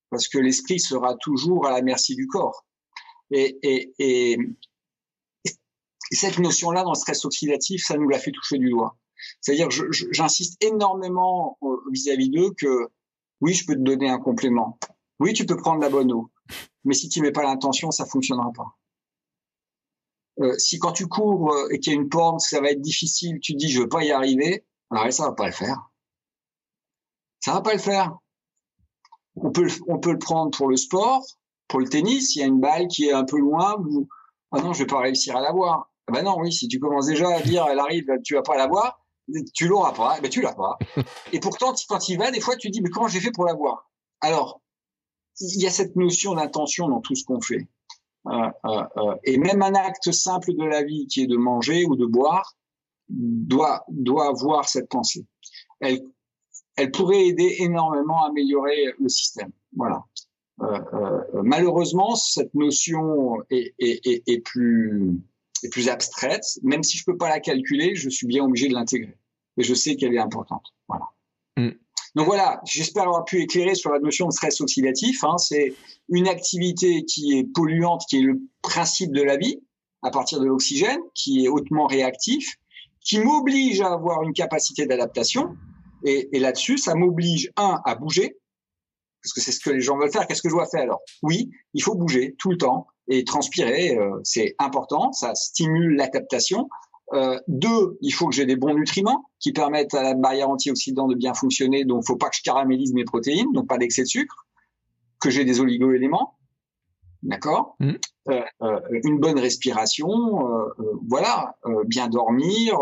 parce que l'esprit sera toujours à la merci du corps. Et, et, et, et cette notion-là, dans le stress oxydatif, ça nous l'a fait toucher du doigt. C'est-à-dire, j'insiste énormément euh, vis-à-vis d'eux que oui, je peux te donner un complément. Oui, tu peux prendre la bonne eau. Mais si tu mets pas l'intention, ça fonctionnera pas. Euh, si quand tu cours euh, et qu'il y a une porte, ça va être difficile, tu te dis je veux pas y arriver, alors ça va pas le faire. Ça va pas le faire. On peut, le prendre pour le sport, pour le tennis. Il y a une balle qui est un peu loin. ah non, je vais pas réussir à la voir. Ah ben non, oui, si tu commences déjà à dire elle arrive, tu vas pas la voir, tu l'auras pas, eh ben tu l'as pas. Et pourtant, quand il va, des fois, tu dis mais comment j'ai fait pour la voir? Alors, il y a cette notion d'intention dans tout ce qu'on fait. Euh, euh, euh, et même un acte simple de la vie qui est de manger ou de boire doit doit avoir cette pensée. Elle elle pourrait aider énormément à améliorer le système. Voilà. Malheureusement, cette notion est, est, est, est plus est plus abstraite, même si je peux pas la calculer, je suis bien obligé de l'intégrer. Et je sais qu'elle est importante. Voilà. Mm. Donc voilà, j'espère avoir pu éclairer sur la notion de stress oxydatif. Hein. C'est une activité qui est polluante, qui est le principe de la vie, à partir de l'oxygène, qui est hautement réactif, qui m'oblige à avoir une capacité d'adaptation. Et, et là-dessus, ça m'oblige, un, à bouger, parce que c'est ce que les gens veulent faire. Qu'est-ce que je dois faire alors? Oui, il faut bouger tout le temps et transpirer, euh, c'est important, ça stimule la captation. Euh, deux, il faut que j'ai des bons nutriments qui permettent à la barrière antioxydante de bien fonctionner. Donc, faut pas que je caramélise mes protéines, donc pas d'excès de sucre, que j'ai des oligo-éléments, d'accord? Mmh. Euh, euh, une bonne respiration, euh, voilà, bien dormir,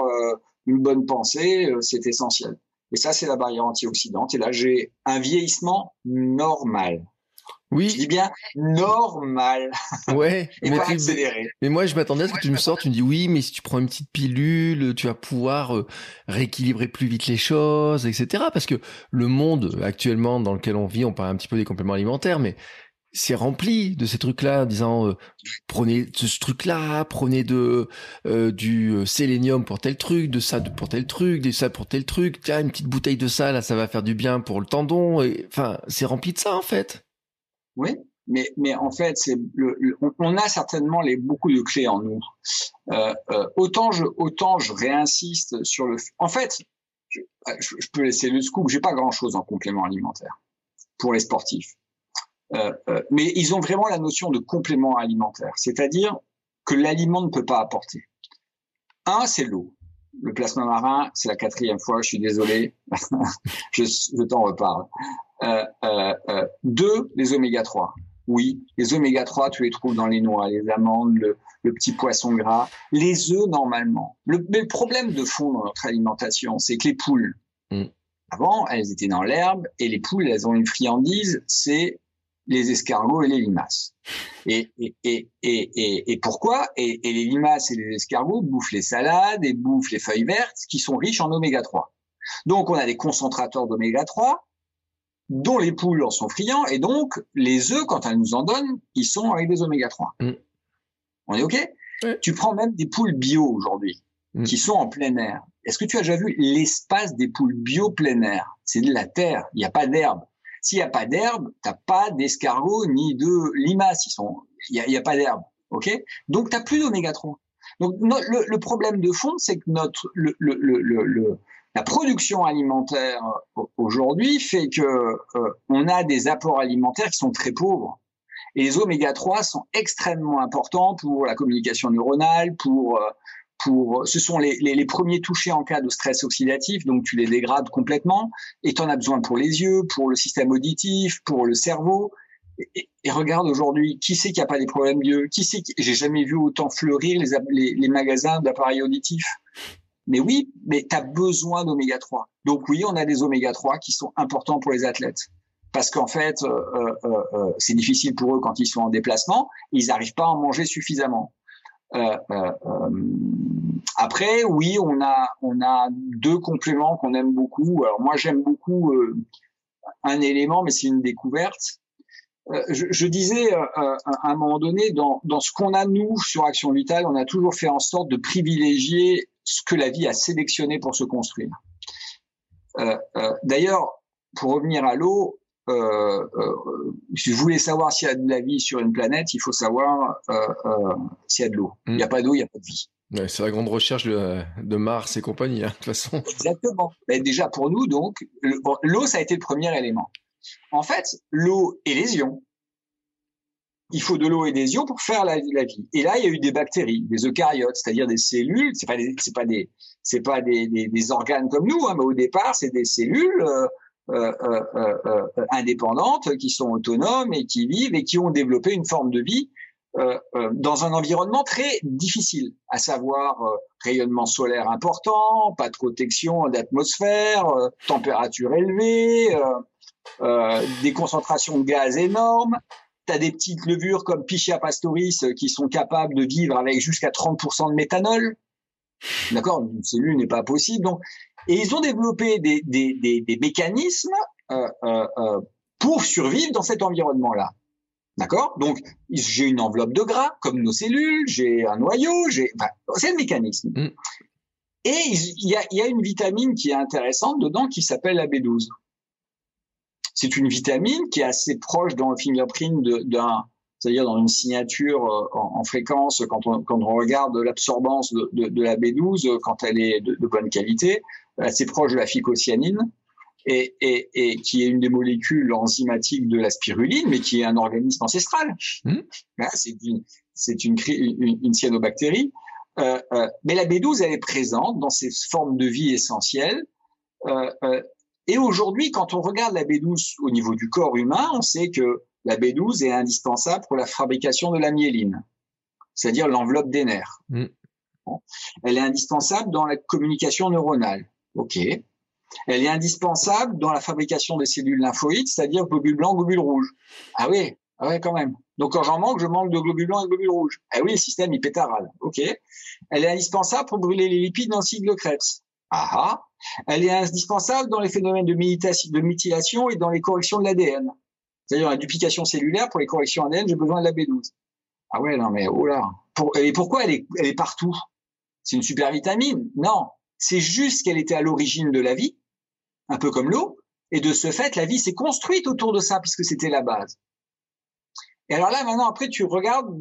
une bonne pensée, c'est essentiel. Et ça, c'est la barrière antioxydante. Et là, j'ai un vieillissement normal. Oui. Je dis bien normal. Ouais. Et mais, accéléré. mais moi, je m'attendais à ce que tu me sortes, tu me dis oui, mais si tu prends une petite pilule, tu vas pouvoir euh, rééquilibrer plus vite les choses, etc. Parce que le monde actuellement dans lequel on vit, on parle un petit peu des compléments alimentaires, mais c'est rempli de ces trucs-là, disant euh, prenez ce truc-là, prenez de euh, du sélénium pour tel truc, de ça pour tel truc, de ça pour tel truc. Tiens, une petite bouteille de ça, là, ça va faire du bien pour le tendon. Et, enfin, c'est rempli de ça en fait. Oui, mais, mais en fait, c'est le, on, a certainement les, beaucoup de clés en nous. Euh, euh, autant je autant je réinsiste sur le. En fait, je, peux laisser le scoop. J'ai pas grand chose en complément alimentaire pour les sportifs, euh, euh, mais ils ont vraiment la notion de complément alimentaire, c'est-à-dire que l'aliment ne peut pas apporter. Un, c'est l'eau. Le plasma marin, c'est la quatrième fois. Je suis désolé, je, je t'en reparle. Euh, euh, euh, deux, les oméga 3. Oui, les oméga 3, tu les trouves dans les noix, les amandes, le, petit poisson gras, les œufs normalement. Le, mais le problème de fond dans notre alimentation, c'est que les poules, mm. avant, elles étaient dans l'herbe et les poules, elles ont une friandise, c'est les escargots et les limaces. Et, et, et, et, et pourquoi? Et, et, les limaces et les escargots bouffent les salades et bouffent les feuilles vertes qui sont riches en oméga 3. Donc on a des concentrateurs d'oméga 3 dont les poules en sont friands, et donc les œufs, quand elles nous en donnent, ils sont avec des oméga 3. Mm. On est OK? Tu prends même des poules bio aujourd'hui, mm. qui sont en plein air. Est-ce que tu as déjà vu l'espace des poules bio plein air? C'est de la terre, il n'y a pas d'herbe. S'il n'y a pas d'herbe, tu n'as pas d'escargots ni de limaces, sont, il n'y a, a, pas d'herbe. OK? Donc tu n'as plus d'oméga 3. Donc le, le, problème de fond, c'est que notre le, le, le, La production alimentaire aujourd'hui fait que euh, on a des apports alimentaires qui sont très pauvres. Et les oméga 3 sont extrêmement importants pour la communication neuronale, pour euh, pour, ce sont les, premiers touchés en cas de stress oxydatif, donc tu les dégrades complètement, et tu en as besoin pour les yeux, pour le système auditif, pour le cerveau. Et, regarde aujourd'hui, qui c'est qui a pas des problèmes d'yeux Qui c'est qui... J'ai jamais vu autant fleurir les, les magasins d'appareils auditifs. Mais oui, mais tu as besoin d'oméga 3. Donc oui, on a des oméga 3 qui sont importants pour les athlètes. Parce qu'en fait, euh, euh, euh, c'est difficile pour eux quand ils sont en déplacement, ils n'arrivent pas à en manger suffisamment. Euh, euh, euh, après, oui, on a on a deux compléments qu'on aime beaucoup. Alors moi, j'aime beaucoup un élément, mais c'est une découverte. Je, je, disais à un moment donné, dans, dans ce qu'on a nous sur Action Vitale, on a toujours fait en sorte de privilégier ce que la vie a sélectionné pour se construire. Euh, euh, D'ailleurs, pour revenir à l'eau, euh, euh, si vous voulez savoir s'il y a de la vie sur une planète, il faut savoir s'il y a de l'eau. Il n'y a pas d'eau, il n'y a pas de vie. Ouais, c'est la grande recherche de, de Mars et compagnie, hein, de toute façon. Exactement. Mais déjà pour nous, donc, l'eau, ça a été le premier élément. En fait, l'eau et les ions, il faut de l'eau et des ions pour faire la, vie. Et là, il y a eu des bactéries, des eucaryotes, c'est-à-dire des cellules. C'est pas des, c'est pas des, c'est pas des, des, organes comme nous, hein, mais au départ, c'est des cellules euh, euh, euh, euh, indépendantes qui sont autonomes et qui vivent et qui ont développé une forme de vie dans un environnement très difficile, à savoir rayonnement solaire important, pas de protection d'atmosphère, température élevée, des concentrations de gaz énormes tu as des petites levures comme Pichia pastoris qui sont capables de vivre avec jusqu'à 30% de méthanol. D'accord Une cellule n'est pas possible. Donc, et ils ont développé des, des, des, des mécanismes euh, euh, euh, pour survivre dans cet environnement-là. D'accord? Donc, j'ai une enveloppe de gras, comme nos cellules, j'ai un noyau, j'ai... Enfin, c'est le mécanisme. Mm. Et il y a, y a une vitamine qui est intéressante dedans qui s'appelle la B12. C'est une vitamine qui est assez proche dans le fingerprint d'un, c'est-à-dire dans une signature euh, en, en fréquence quand on, quand on regarde l'absorbance de, de, de, la B12 quand elle est de, de, bonne qualité, assez proche de la phycocyanine. Et, et, et, qui est une des molécules enzymatiques de la spiruline, mais qui est un organisme ancestral. Mmh. C'est une, c'est une, une, une, cyanobactérie. Euh, euh, mais la B12, elle est présente dans ces formes de vie essentielles. Euh et aujourd'hui, quand on regarde la B12 au niveau du corps humain, on sait que la B12 est indispensable pour la fabrication de la myéline, c'est-à-dire l'enveloppe des nerfs. Mm. Elle est indispensable dans la communication neuronale. OK. Elle est indispensable dans la fabrication des cellules lymphoïdes, c'est-à-dire globules blancs, globules rouges. Ah oui, ah ouais, quand même. Donc quand j'en manque, je manque de globules blancs et globules rouges. Ah oui, le système il pétarade. OK. Elle est indispensable pour brûler les lipides dans le cycle de Krebs. Ah ah. Elle est indispensable dans les phénomènes de, mutilation et dans les corrections de l'ADN. C'est-à-dire la duplication cellulaire, pour les corrections ADN, j'ai besoin de la B12. Ah ouais, non mais oh là. et pourquoi elle est, partout? C'est une super vitamine Non, c'est juste qu'elle était à l'origine de la vie, un peu comme l'eau, et de ce fait, la vie s'est construite autour de ça puisque c'était la base. Et alors là, maintenant, après, tu regardes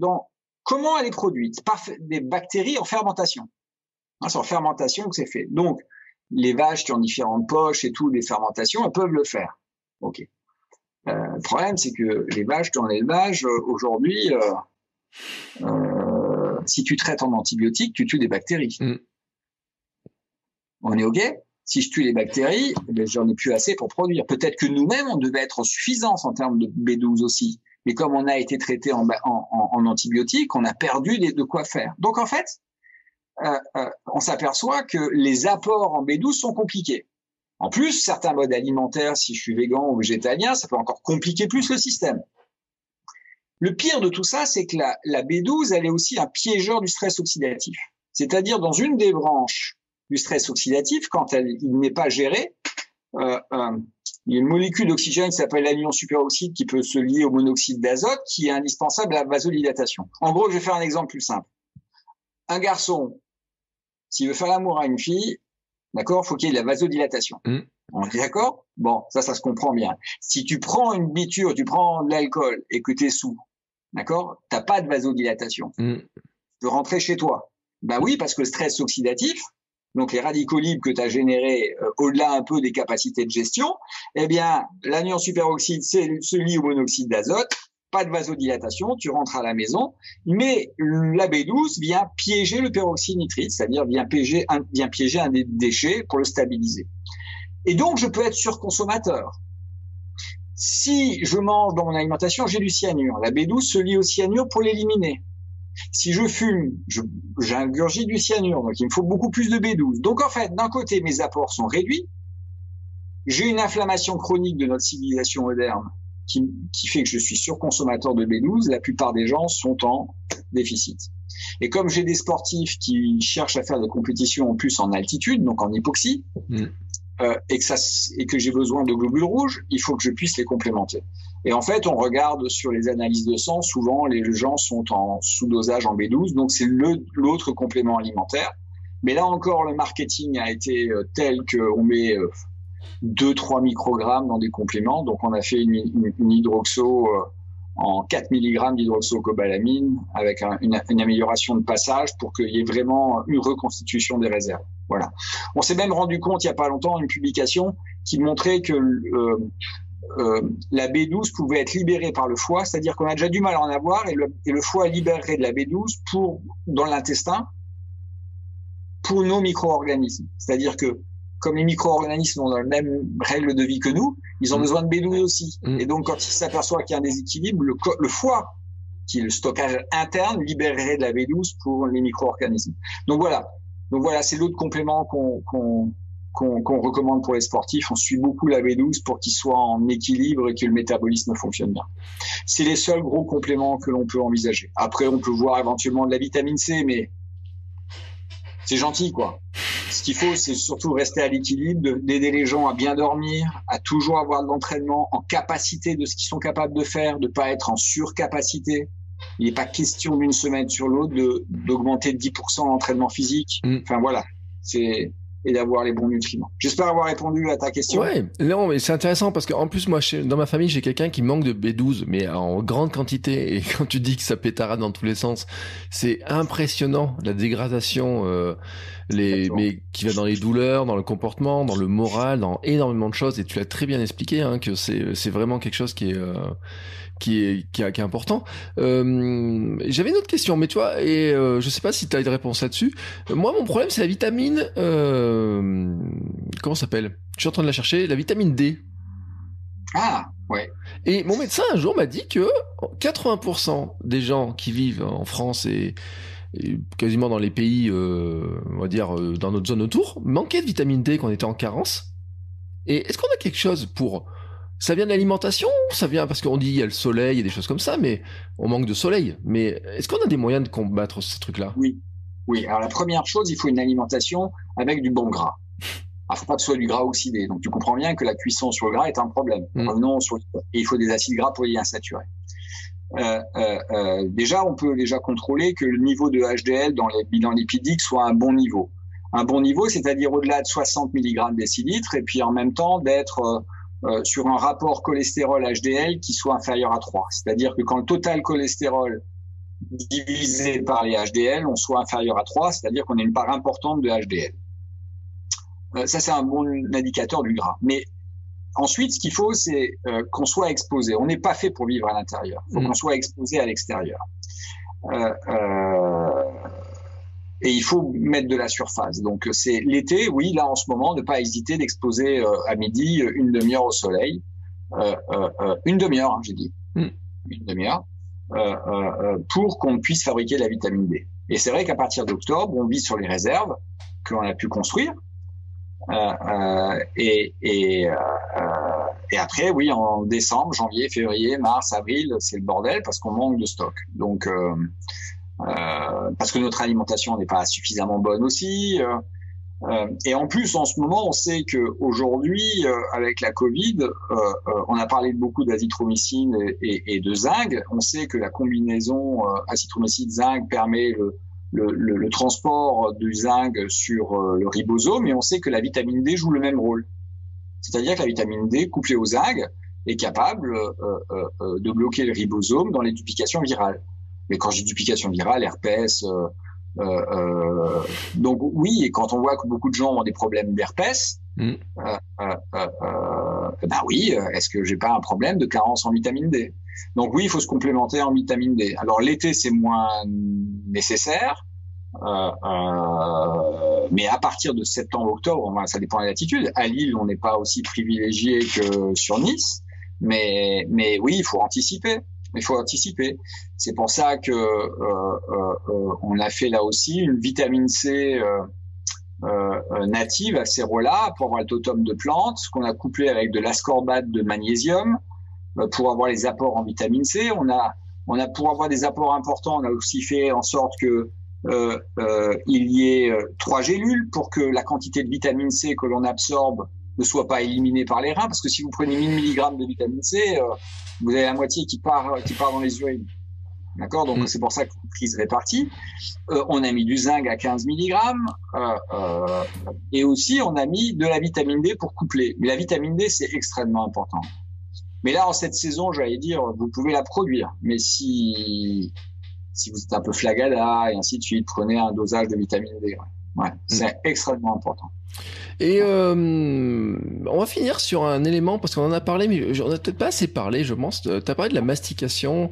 comment elle est produite par des bactéries en fermentation. c'est en fermentation que c'est fait. Donc, les vaches qui ont différentes poches et tout, des fermentations, elles peuvent le faire. Ok. Euh, le problème, c'est que les vaches qui ont l'élevage, euh, aujourd'hui, euh, euh, si tu traites en antibiotiques, tu tues des bactéries. Mm. On est OK? Si je tue les bactéries, eh ben, j'en ai plus assez pour produire. Peut-être que nous-mêmes, on devait être en suffisance en termes de B12 aussi. Mais comme on a été traité en, en, en antibiotiques, on a perdu de quoi faire. Donc en fait, on s'aperçoit que les apports en B12 sont compliqués. En plus, certains modes alimentaires, si je suis végan ou végétalien, ça peut encore compliquer plus le système. Le pire de tout ça, c'est que la, la, B12, elle est aussi un piégeur du stress oxydatif. C'est-à-dire dans une des branches du stress oxydatif, quand elle, il n'est pas géré, euh, euh, il y a une molécule d'oxygène qui s'appelle l'anion superoxyde qui peut se lier au monoxyde d'azote qui est indispensable à la vasodilatation. En gros, je vais faire un exemple plus simple. Un garçon s'il veut faire l'amour à une fille, d'accord, faut qu'il y ait de la vasodilatation. Mm. On est d'accord? Bon, ça, ça se comprend bien. Si tu prends une biture, tu prends de l'alcool et que tu es sous, d'accord, t'as pas de vasodilatation. Mm. Tu peux rentrer chez toi. Ben oui, parce que le stress oxydatif, donc les radicaux libres que tu as générés euh, au-delà un peu des capacités de gestion, eh bien, l'anion superoxyde se lie au monoxyde d'azote, pas de vasodilatation, tu rentres à la maison, mais la B12 vient piéger le peroxyde nitrite, c'est-à-dire vient piéger, un, vient piéger un des déchets pour le stabiliser. Et donc, je peux être surconsommateur. Si je mange dans mon alimentation, j'ai du cyanure. La B12 se lie au cyanure pour l'éliminer. Si je fume, j'ingurgite du cyanure, donc il me faut beaucoup plus de B12. Donc en fait, d'un côté, mes apports sont réduits. J'ai une inflammation chronique de notre civilisation moderne qui, qui fait que je suis surconsommateur de B12. La plupart des gens sont en déficit. Et comme j'ai des sportifs qui cherchent à faire des compétitions en plus en altitude, donc en hypoxie, mm. euh, et que, ça, et que j'ai besoin de globules rouges, il faut que je puisse les complémenter. Et en fait, on regarde sur les analyses de sang, souvent les gens sont en sous-dosage en B12, donc c'est l'autre complément alimentaire. Mais là encore, le marketing a été euh, tel qu'on met 2-3 euh, microgrammes dans des compléments. Donc on a fait une, hydroxo euh, en 4 mg d'hydroxocobalamine avec une, amélioration de passage pour qu'il y ait vraiment une reconstitution des réserves. Voilà. On s'est même rendu compte il y a pas longtemps une publication qui montrait que euh, euh, la B12 pouvait être libérée par le foie, c'est-à-dire qu'on a déjà du mal à en avoir et le, foie libérerait de la B12 pour dans l'intestin pour nos micro-organismes. C'est-à-dire que comme les micro-organismes ont la même règle de vie que nous, ils ont mm. besoin de B12 aussi. Mm. Et donc quand ils s'aperçoivent qu'il y a un déséquilibre, le, foie, qui est le stockage interne, libérerait de la B12 pour les micro-organismes. Donc voilà. Donc voilà, c'est l'autre complément qu'on qu'on recommande pour les sportifs. On suit beaucoup la B12 pour qu'il soit en équilibre et que le métabolisme fonctionne bien. C'est les seuls gros compléments que l'on peut envisager. Après, on peut voir éventuellement de la vitamine C, mais c'est gentil, quoi. Ce qu'il faut, c'est surtout rester à l'équilibre, d'aider les gens à bien dormir, à toujours avoir de l'entraînement en capacité de ce qu'ils sont capables de faire, de pas être en surcapacité. Il n'est pas question d'une semaine sur l'autre d'augmenter de 10% l'entraînement physique. Mm. Enfin voilà, c'est et d'avoir les bons nutriments. J'espère avoir répondu à ta question. Ouais, non, mais c'est intéressant parce qu'en plus, moi, dans ma famille, j'ai quelqu'un qui manque de B12, mais en grande quantité. Et quand tu dis que ça pétarade dans tous les sens, c'est impressionnant la dégradation, euh, les, mais qui va dans les douleurs, dans le comportement, dans le moral, dans énormément de choses. Et tu l'as très bien expliqué, hein, que c'est c'est vraiment quelque chose qui est euh, qui est, qui est, important. Euh, J'avais une autre question, mais tu vois, et euh, je sais pas si tu as une réponse là-dessus. Moi, mon problème, c'est la vitamine. Euh, comment s'appelle? Je suis en train de la chercher. La vitamine D. Ah, ouais. Et mon médecin un jour m'a dit que 80% des gens qui vivent en France et, quasiment dans les pays, euh, on va dire, euh, dans notre zone autour, manquaient de vitamine D quand on était en carence. Et est-ce qu'on a quelque chose pour ça vient de l'alimentation Ça vient parce qu'on dit il y a le soleil et des choses comme ça, mais on manque de soleil. Mais est-ce qu'on a des moyens de combattre ces trucs-là? Oui. Oui. Alors la première chose, il faut une alimentation avec du bon gras. Il ne faut pas que ce soit du gras oxydé. Donc tu comprends bien que la cuisson sur le gras est un problème. Mm. sur Et il faut des acides gras polyinsaturés. Euh, euh, euh, déjà, on peut déjà contrôler que le niveau de HDL dans les bilans lipidiques soit un bon niveau. Un bon niveau, c'est-à-dire au-delà de 60 mg décilitres, et puis en même temps d'être euh, euh, sur un rapport cholestérol HDL qui soit inférieur à 3. C'est-à-dire que quand le total cholestérol divisé par les HDL, on soit inférieur à 3, c'est-à-dire qu'on a une part importante de HDL. Euh, ça, c'est un bon indicateur du gras. Ensuite, ce qu'il faut, c'est euh, qu'on soit exposé. On n'est pas fait pour vivre à l'intérieur. Il faut mmh. qu'on soit exposé à l'extérieur. Euh, et il faut mettre de la surface. Donc c'est l'été, oui, là en ce moment, ne pas hésiter d'exposer euh, à midi euh, une demi-heure au soleil, euh, euh, une demi-heure, hein, j'ai dit, hmm. une demi-heure, pour qu'on puisse fabriquer la vitamine D. Et c'est vrai qu'à partir d'octobre, on vit sur les réserves qu'on a pu construire. et, et, et après, oui, en décembre, janvier, février, mars, avril, c'est le bordel parce qu'on manque de stock. Donc euh, parce que notre alimentation n'est pas suffisamment bonne aussi. Euh, euh, et en plus, en ce moment, on sait que aujourd'hui, avec la Covid, on a parlé beaucoup d'azithromycine et, et, de zinc. On sait que la combinaison azithromycine-zinc permet le, le, transport du zinc sur le ribosome, et on sait que la vitamine D joue le même rôle. C'est-à-dire que la vitamine D, couplée au zinc, est capable de bloquer le ribosome dans les duplications virales. Mais quand j'ai duplication virale, herpès, euh, Euh, euh, donc oui, et quand on voit que beaucoup de gens ont des problèmes d'herpès, mm. euh, bah oui, est-ce que j'ai pas un problème de carence en vitamine D? Donc oui, il faut se complémenter en vitamine D. Alors l'été c'est moins nécessaire, mais à partir de septembre-octobre, ça dépend de l'altitude. À Lille, on n'est pas aussi privilégié que sur Nice, mais mais oui, il faut anticiper il faut anticiper. C'est pour ça que euh, euh, euh, on a fait là aussi une vitamine C native à là pour avoir le totem de plantes, qu'on a couplé avec de l'ascorbate de magnésium pour avoir les apports en vitamine C. On a, on a pour avoir des apports importants, on a aussi fait en sorte que euh, euh, il y ait trois gélules pour que la quantité de vitamine C que l'on absorbe ne soit pas éliminé par les reins, parce que si vous prenez 1000 mg de vitamine C, euh, vous avez la moitié qui part, qui part dans les urines. D'accord? Donc, mm. c'est pour ça que prise répartie. Euh, on a mis du zinc à 15 mg. Euh, euh, et aussi, on a mis de la vitamine D pour coupler. Mais la vitamine D, c'est extrêmement important. Mais là, en cette saison, j'allais dire, vous pouvez la produire. Mais si, si vous êtes un peu flagada et ainsi de suite, prenez un dosage de vitamine D. Ouais, mm. c'est extrêmement important. Et euh, on va finir sur un élément parce qu'on en a parlé, mais on a peut-être pas assez parlé, je pense. Tu as parlé de la mastication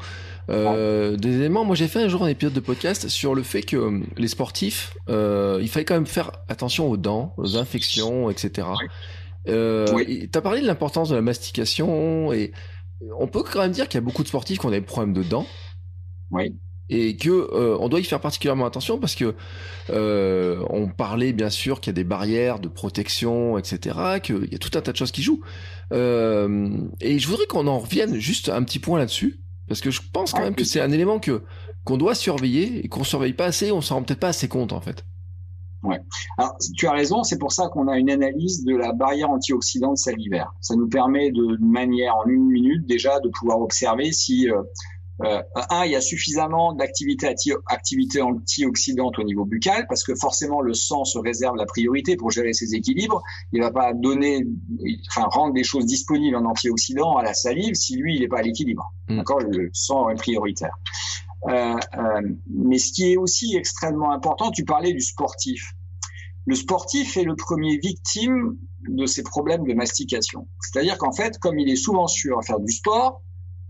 euh, des éléments. Moi, j'ai fait un jour un épisode de podcast sur le fait que euh, les sportifs, euh, il fallait quand même faire attention aux dents, aux infections, etc. Euh, Tu as parlé de l'importance de la mastication et on peut quand même dire qu'il y a beaucoup de sportifs qui ont des problèmes de dents. Oui et que euh, on doit y faire particulièrement attention parce que euh, on parlait bien sûr qu'il y a des barrières de protection, etc., qu'il y a tout un tas de choses qui jouent. Euh, et je voudrais qu'on en revienne juste un petit point là-dessus parce que je pense quand même que c'est un élément que qu'on doit surveiller et qu'on surveille pas assez, on s'en rend peut-être pas assez compte en fait. Ouais. Alors, tu as raison, c'est pour ça qu'on a une analyse de la barrière antioxydante salivaire. Ça nous permet de manière en une minute déjà de pouvoir observer si euh, un, il y a suffisamment d'activité activité antioxydante au niveau buccal parce que forcément le sang se réserve la priorité pour gérer ses équilibres. Il va pas donner, enfin rendre des choses disponibles en antioxydants à la salive si lui il n'est pas à l'équilibre. Mm. D'accord, le sang est prioritaire. Euh, euh, mais ce qui est aussi extrêmement important, tu parlais du sportif. Le sportif est le premier victime de ces problèmes de mastication. C'est-à-dire qu'en fait, comme il est souvent sûr à faire du sport,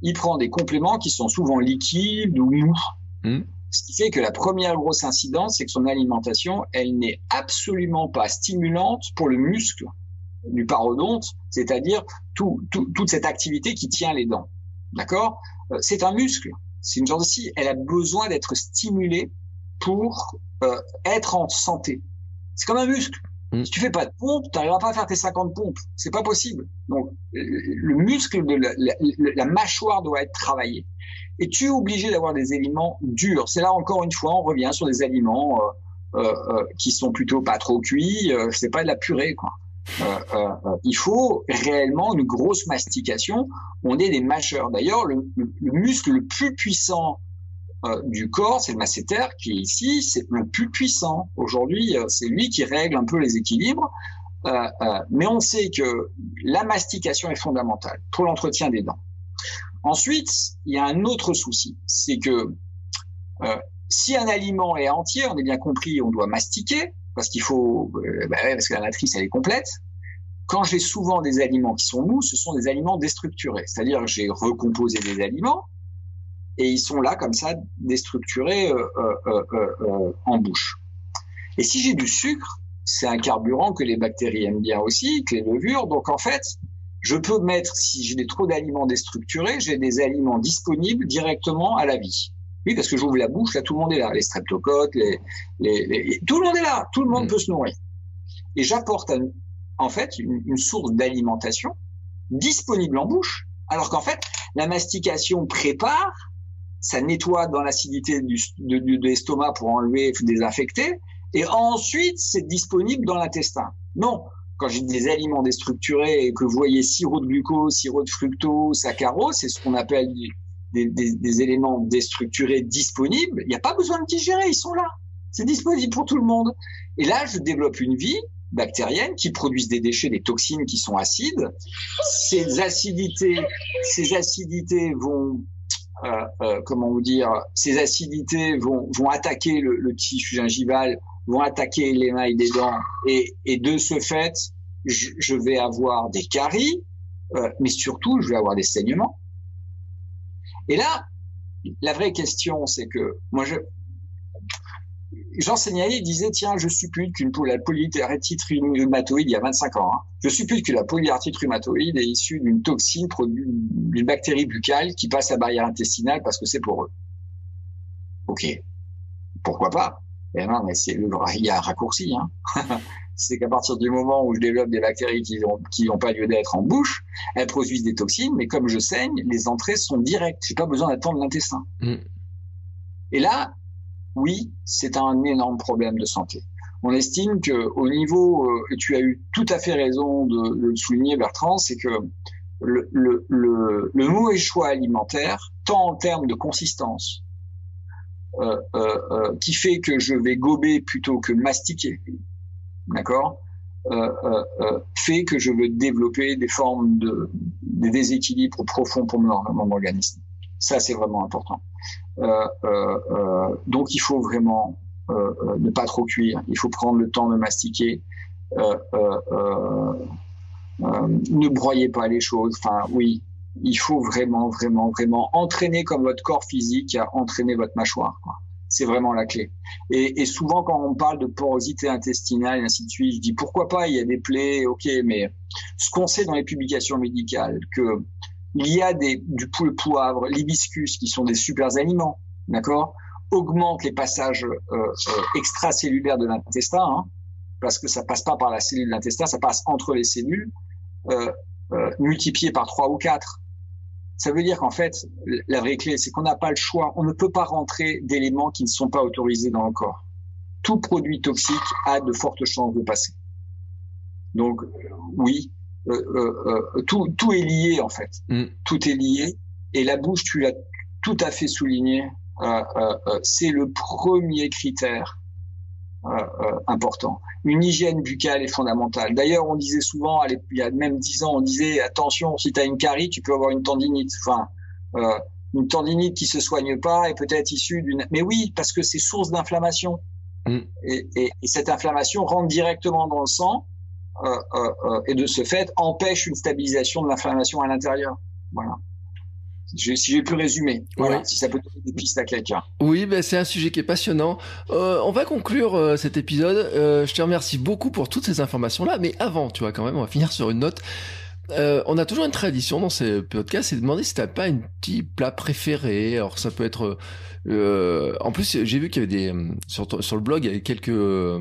il prend des compléments qui sont souvent liquides ou mous. Hmm. Ce qui fait que la première grosse incidence, c'est que son alimentation, elle n'est absolument pas stimulante pour le muscle du parodonte, c'est-à-dire tout, toute cette activité qui tient les dents. D'accord? Euh, C'est un muscle. C'est une chose aussi. Elle a besoin d'être stimulée pour euh, être en santé. C'est comme un muscle. Si tu fais pas de pompe, tu n'arriveras pas à faire tes 50 pompes. C'est pas possible. Donc, le muscle de la, mâchoire doit être travaillé. Et tu es obligé d'avoir des aliments durs. C'est là encore une fois, on revient sur des aliments euh, euh, euh qui sont plutôt pas trop cuits. Euh, c'est pas de la purée, quoi. Euh, il faut réellement une grosse mastication. On est des mâcheurs. D'ailleurs, le, le muscle le plus puissant euh, du corps, c'est le masséter qui est ici, c'est le plus puissant. Aujourd'hui, euh, c'est lui qui règle un peu les équilibres. Euh, mais on sait que la mastication est fondamentale pour l'entretien des dents. Ensuite, il y a un autre souci, c'est que si un aliment est entier, on est bien compris, on doit mastiquer parce qu'il faut, bah parce que la matrice elle est complète. Quand j'ai souvent des aliments qui sont mous, ce sont des aliments déstructurés, c'est-à-dire j'ai recomposé des aliments, et ils sont là comme ça déstructurés euh, euh, euh, en bouche. Et si j'ai du sucre, c'est un carburant que les bactéries aiment bien aussi, que les levures. Donc en fait, je peux mettre, si j'ai trop d'aliments déstructurés, j'ai des aliments disponibles directement à la vie. Oui, parce que j'ouvre la bouche, là tout le monde est là, les streptocoques, les, les, tout le monde est là, tout le monde mm. peut se nourrir. Et j'apporte en fait une, une source d'alimentation disponible en bouche, alors qu'en fait la mastication prépare ça nettoie dans l'acidité de, de l'estomac pour enlever, désinfecter, et ensuite c'est disponible dans l'intestin. Non, quand j'ai des aliments déstructurés et que vous voyez sirop de glucose, sirop de fructose, saccharose, c'est ce qu'on appelle des, éléments déstructurés disponibles. Il n'y a pas besoin de digérer, ils sont là. C'est disponible pour tout le monde. Et là, je développe une vie bactérienne qui produisent des déchets, des toxines qui sont acides. Ces acidités, ces acidités vont comment vous dire, ces acidités vont, vont attaquer le, le, tissu gingival, vont attaquer l'émail des dents, et, et de ce fait, je, je vais avoir des caries, euh, mais surtout, je vais avoir des saignements. Et là, la vraie question, c'est que moi, je, Jean Seignali disait, tiens, je suppute qu'une polyarthrite rhumatoïde, il y a 25 ans, hein, je suppute que la polyarthrite rhumatoïde est issue d'une toxine produite d'une bactérie buccale qui passe la barrière intestinale parce que c'est pour eux. Ok, pourquoi pas? Eh non, mais c'est le, il y a un raccourci. Hein. c'est qu'à partir du moment où je développe des bactéries qui n'ont qui ont pas lieu d'être en bouche, elles produisent des toxines, mais comme je saigne, les entrées sont directes. J'ai pas besoin d'attendre l'intestin. Mm. Et là, oui, c'est un énorme problème de santé. On estime que au niveau, euh, et tu as eu tout à fait raison de, le souligner, Bertrand, c'est que le, le, le, le, mauvais choix alimentaire, tant en termes de consistance, euh, euh, euh qui fait que je vais gober plutôt que mastiquer, d'accord, euh, euh, fait que je veux développer des formes de des déséquilibres profonds pour mon organisme. Ça, c'est vraiment important. Euh, euh, euh, donc il faut vraiment ne pas trop cuire. Il faut prendre le temps de mastiquer. ne broyez pas les choses. Enfin, oui, il faut vraiment, vraiment, vraiment entraîner comme votre corps physique à entraîner votre mâchoire. C'est vraiment la clé. Et, et, souvent, quand on parle de porosité intestinale et ainsi de suite, je dis pourquoi pas, il y a des plaies, ok, mais ce qu'on sait dans les publications médicales, que il y a des, du poivre, l'hibiscus, qui sont des super aliments, d'accord? Augmente les passages euh, euh, extracellulaires de l'intestin, hein, parce que ça passe pas par la cellule de l'intestin, ça passe entre les cellules, euh, euh, multiplié par trois ou quatre. Ça veut dire qu'en fait, la vraie clé, c'est qu'on n'a pas le choix. On ne peut pas rentrer d'éléments qui ne sont pas autorisés dans le corps. Tout produit toxique a de fortes chances de passer. Donc, oui, euh, euh, tout, tout est lié en fait. Mm. Tout est lié. Et la bouche, tu l'as tout à fait souligné, c'est le premier critère important. Une hygiène buccale est fondamentale. D'ailleurs, on disait souvent, il y a même dix ans, on disait attention, si tu as une carie, tu peux avoir une tendinite. Enfin, euh, une tendinite qui se soigne pas est peut-être issue d'une. Mais oui, parce que c'est source d'inflammation. Mm. Et, et, et, cette inflammation rentre directement dans le sang euh, euh, euh, et de ce fait empêche une stabilisation de l'inflammation à l'intérieur. Voilà. si j'ai pu résumer, voilà, si ça peut donner des pistes à quelqu'un. Oui, ben c'est un sujet qui est passionnant. Euh, on va conclure cet épisode. Euh, je te remercie beaucoup pour toutes ces informations-là, mais avant, tu vois, quand même, on va finir sur une note. Euh, on a toujours une tradition dans ces podcasts, c'est de demander si t'as pas un petit plat préféré. Alors ça peut être, euh, en plus j'ai vu qu'il y avait des sur, sur le blog il y avait quelques euh,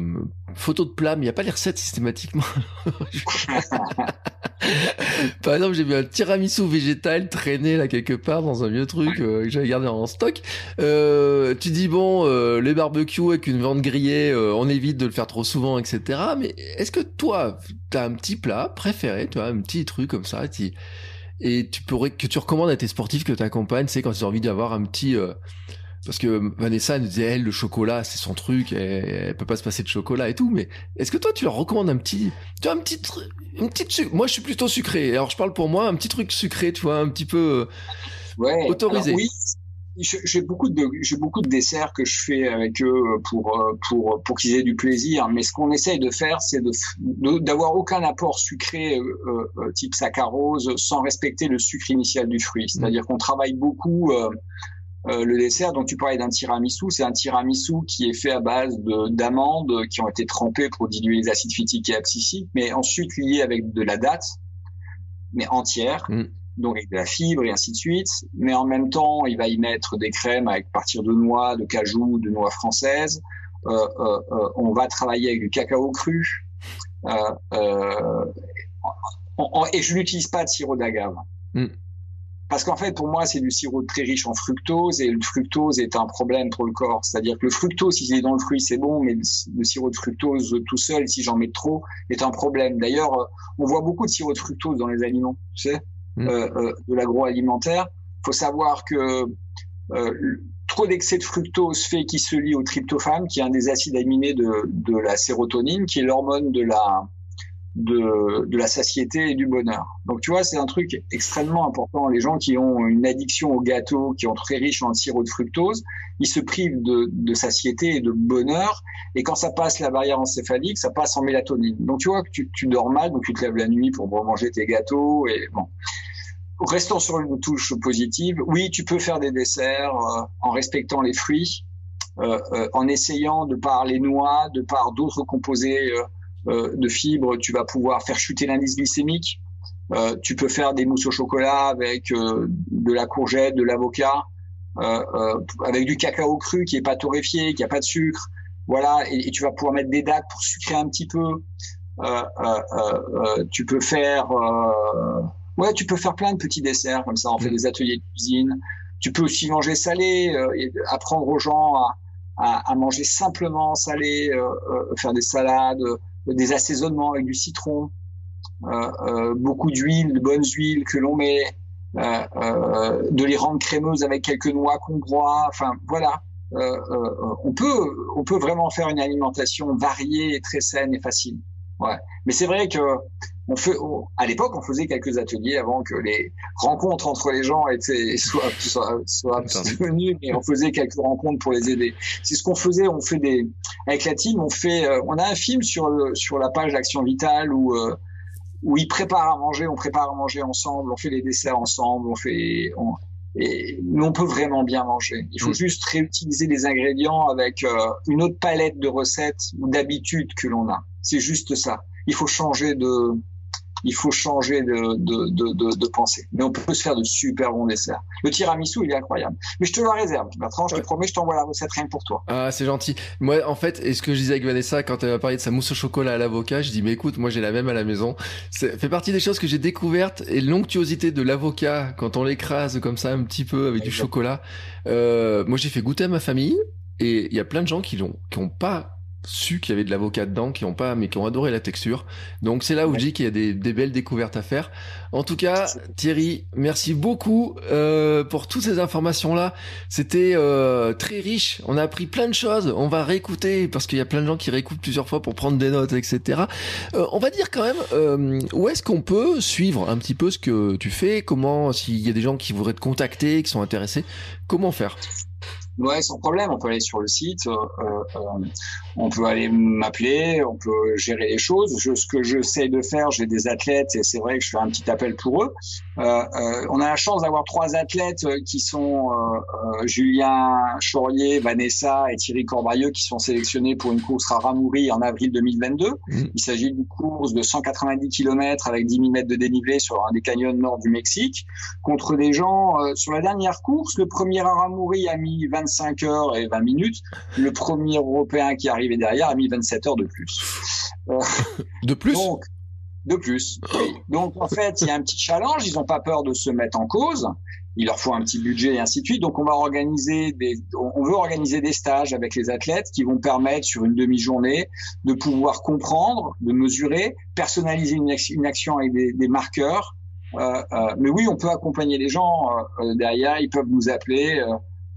photos de plats, mais il n'y a pas les recettes systématiquement. Par exemple, j'ai vu un tiramisu végétal traîner là quelque part dans un vieux truc euh, que j'avais gardé en stock. Euh, tu dis bon, euh, les barbecues avec une viande grillée, on évite de le faire trop souvent, etc. Mais est-ce que toi, t'as un petit plat préféré, tu vois, un petit truc comme ça, et tu pourrais que tu recommandes à tes sportifs que tu accompagnes, c'est quand ils ont envie d'avoir un petit parce que Vanessa nous disait elle le chocolat c'est son truc elle, elle, peut pas se passer de chocolat et tout mais est-ce que toi tu leur recommandes un petit tu vois un petit une petite moi je suis plutôt sucré. Alors je parle pour moi un petit truc sucré tu vois un petit peu euh, ouais, autorisé. oui j'ai beaucoup de j'ai beaucoup de desserts que je fais avec eux pour euh, pour pour qu'ils aient du plaisir. Mais ce qu'on essaye de faire c'est de d'avoir aucun apport sucré euh, euh, type saccharose sans respecter le sucre initial du fruit. C'est-à-dire qu'on travaille beaucoup euh, euh, le dessert dont tu parlais d'un tiramisu, c'est un tiramisu qui est fait à base d'amandes qui ont été trempées pour diluer les acides phytiques et abscisiques, mais ensuite liées avec de la date, mais entière, mm. donc avec de la fibre et ainsi de suite. Mais en même temps, il va y mettre des crèmes avec partir de noix, de cajou, de noix françaises. Euh, euh, euh on va travailler avec du cacao cru. Euh, et je n'utilise pas de sirop d'agave. Mm. Parce qu'en fait, pour moi, c'est du sirop très riche en fructose et le fructose est un problème pour le corps. C'est-à-dire que le fructose, si il est dans le fruit, c'est bon, mais le, sirop de fructose tout seul, si j'en mets trop, est un problème. D'ailleurs, on voit beaucoup de sirop de fructose dans les aliments, tu sais, mmh. euh, euh, de l'agroalimentaire. Il faut savoir que euh, trop d'excès de fructose fait qu'il se lie au tryptophane, qui est un des acides aminés de, de la sérotonine, qui est l'hormone de la de, de la satiété et du bonheur. Donc tu vois, c'est un truc extrêmement important. Les gens qui ont une addiction au gâteau, qui ont très riche en sirop de fructose, ils se privent de, de satiété et de bonheur. Et quand ça passe la barrière encéphalique, ça passe en mélatonine. Donc tu vois que tu, tu dors mal, donc tu te lèves la nuit pour manger tes gâteaux. Et bon, restons sur une touche positive. Oui, tu peux faire des desserts euh, en respectant les fruits, euh, euh, en essayant de par les noix, de par d'autres composés euh, de fibres, tu vas pouvoir faire chuter l'indice glycémique. Euh, tu peux faire des mousses au chocolat avec euh, de la courgette, de l'avocat, avec du cacao cru qui est pas torréfié, qui a pas de sucre. Voilà, et, tu vas pouvoir mettre des dates pour sucrer un petit peu. tu peux faire, ouais, tu peux faire plein de petits desserts comme ça. On fait mm. des ateliers de cuisine. Tu peux aussi manger salé, et apprendre aux gens à, à, à manger simplement salé, faire des salades des assaisonnements avec du citron, euh, euh, beaucoup d'huile, de bonnes huiles que l'on met, euh, de les rendre crémeuses avec quelques noix qu'on broie. Enfin, voilà. on peut, on peut vraiment faire une alimentation variée, très saine et facile. Ouais. Mais c'est vrai que on fait, à l'époque, on faisait quelques ateliers avant que les rencontres entre les gens étaient soient soient, soient venues, mais on faisait quelques rencontres pour les aider. C'est ce qu'on faisait. On fait des avec la team, on fait, euh, on a un film sur le, sur la page d'Action Vitale où euh, où ils préparent à manger, on prépare à manger ensemble, on fait les desserts ensemble, on fait, on, et, mais on peut vraiment bien manger. Il faut mm. juste réutiliser les ingrédients avec euh, une autre palette de recettes ou d'habitudes que l'on a. C'est juste ça. Il faut changer de, il faut changer de, de, de, de, pensée. Mais on peut se faire de super bons desserts. Le tiramisu, il est incroyable. Mais je te le réserve. Bertrand, je te promets, je t'envoie la recette rien pour toi. Ah, c'est gentil. Moi, en fait, et ce que je disais avec Vanessa quand elle m'a parlé de sa mousse au chocolat à l'avocat, je dis, mais écoute, moi, j'ai la même à la maison. Ça fait partie des choses que j'ai découvertes et l'onctuosité de l'avocat quand on l'écrase comme ça un petit peu avec du chocolat. Euh, moi, j'ai fait goûter à ma famille et il y a plein de gens qui l'ont, qui ont pas su qu'il y avait de l'avocat dedans, qui ont pas, mais qui ont adoré la texture. Donc c'est là où je dis qu'il y a des, belles découvertes à faire. En tout cas, Thierry, merci beaucoup euh, pour toutes ces informations là. C'était euh, très riche. On a appris plein de choses. On va réécouter parce qu'il y a plein de gens qui réécoutent plusieurs fois pour prendre des notes, etc. Euh, on va dire quand même où est-ce qu'on peut suivre un petit peu ce que tu fais? Comment, s'il y a des gens qui voudraient te contacter, qui sont intéressés, comment faire? Ouais, sans problème. On peut aller sur le site, euh, euh, on peut aller m'appeler, on peut gérer les choses. Je, ce que j'essaie de faire, j'ai des athlètes et c'est vrai que je fais un petit appel pour eux. Euh, on a la chance d'avoir trois athlètes qui sont Julien Chaurier, Vanessa et Thierry Corbayeux qui sont sélectionnés pour une course à Ramouri en avril 2022. Mmh. Il s'agit d'une course de 190 km avec 10 000 mètres de dénivelé sur un des canyons nord du Mexique contre des gens sur la dernière course. Le premier à Ramouri a mis 25 25 heures et 20 minutes. Le premier Européen qui arrivait derrière a mis 27 heures de plus. Euh, de plus? donc, De plus, oui. Donc en fait, il y a un petit challenge. Ils n'ont pas peur de se mettre en cause. Il leur faut un petit budget et ainsi de suite. Donc on va organiser des, on veut organiser des stages avec les athlètes qui vont permettre sur une demi-journée de pouvoir comprendre, de mesurer, personnaliser une, action avec des, marqueurs. Euh, euh, mais oui, on peut accompagner les gens derrière. Ils peuvent nous appeler.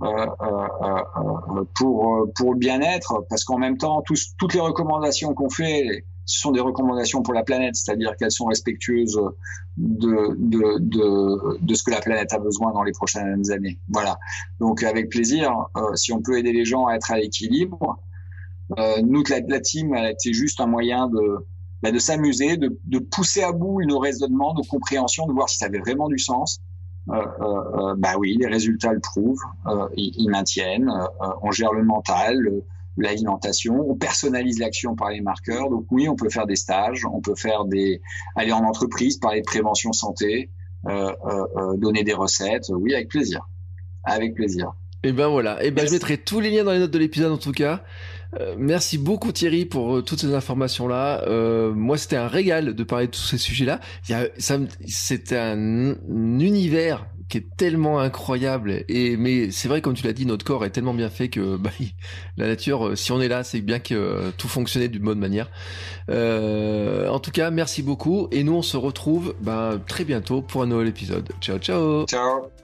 Euh, euh, euh, pour le bien-être, parce qu'en même temps, toutes les recommandations qu'on fait, sont des recommandations pour la planète, c'est-à-dire qu'elles sont respectueuses de, ce que la planète a besoin dans les prochaines années. Voilà. Donc avec plaisir, si on peut aider les gens à être à l'équilibre, nous, la, team, elle a été juste un moyen de, bah, s'amuser, de pousser à bout nos raisonnements, nos compréhensions, de voir si ça avait vraiment du sens. Euh, euh, euh, bah oui, les résultats le prouvent, ils, ils, maintiennent, on gère le mental, l'alimentation, on personnalise l'action par les marqueurs. Donc oui, on peut faire des stages, on peut faire des aller en entreprise, parler de prévention santé, euh, euh, donner des recettes. Oui, avec plaisir, avec plaisir. Et ben voilà. Et ben je mettrai tous les liens dans les notes de l'épisode en tout cas. Euh, merci beaucoup Thierry pour euh, toutes ces informations là. Euh, moi c'était un régal de parler de tous ces sujets là. C'était un, univers qui est tellement incroyable et mais c'est vrai comme tu l'as dit notre corps est tellement bien fait que bah, la nature si on est là c'est bien que tout fonctionnait d'une bonne manière en tout cas merci beaucoup et nous on se retrouve bah, très bientôt pour un nouvel épisode ciao ciao ciao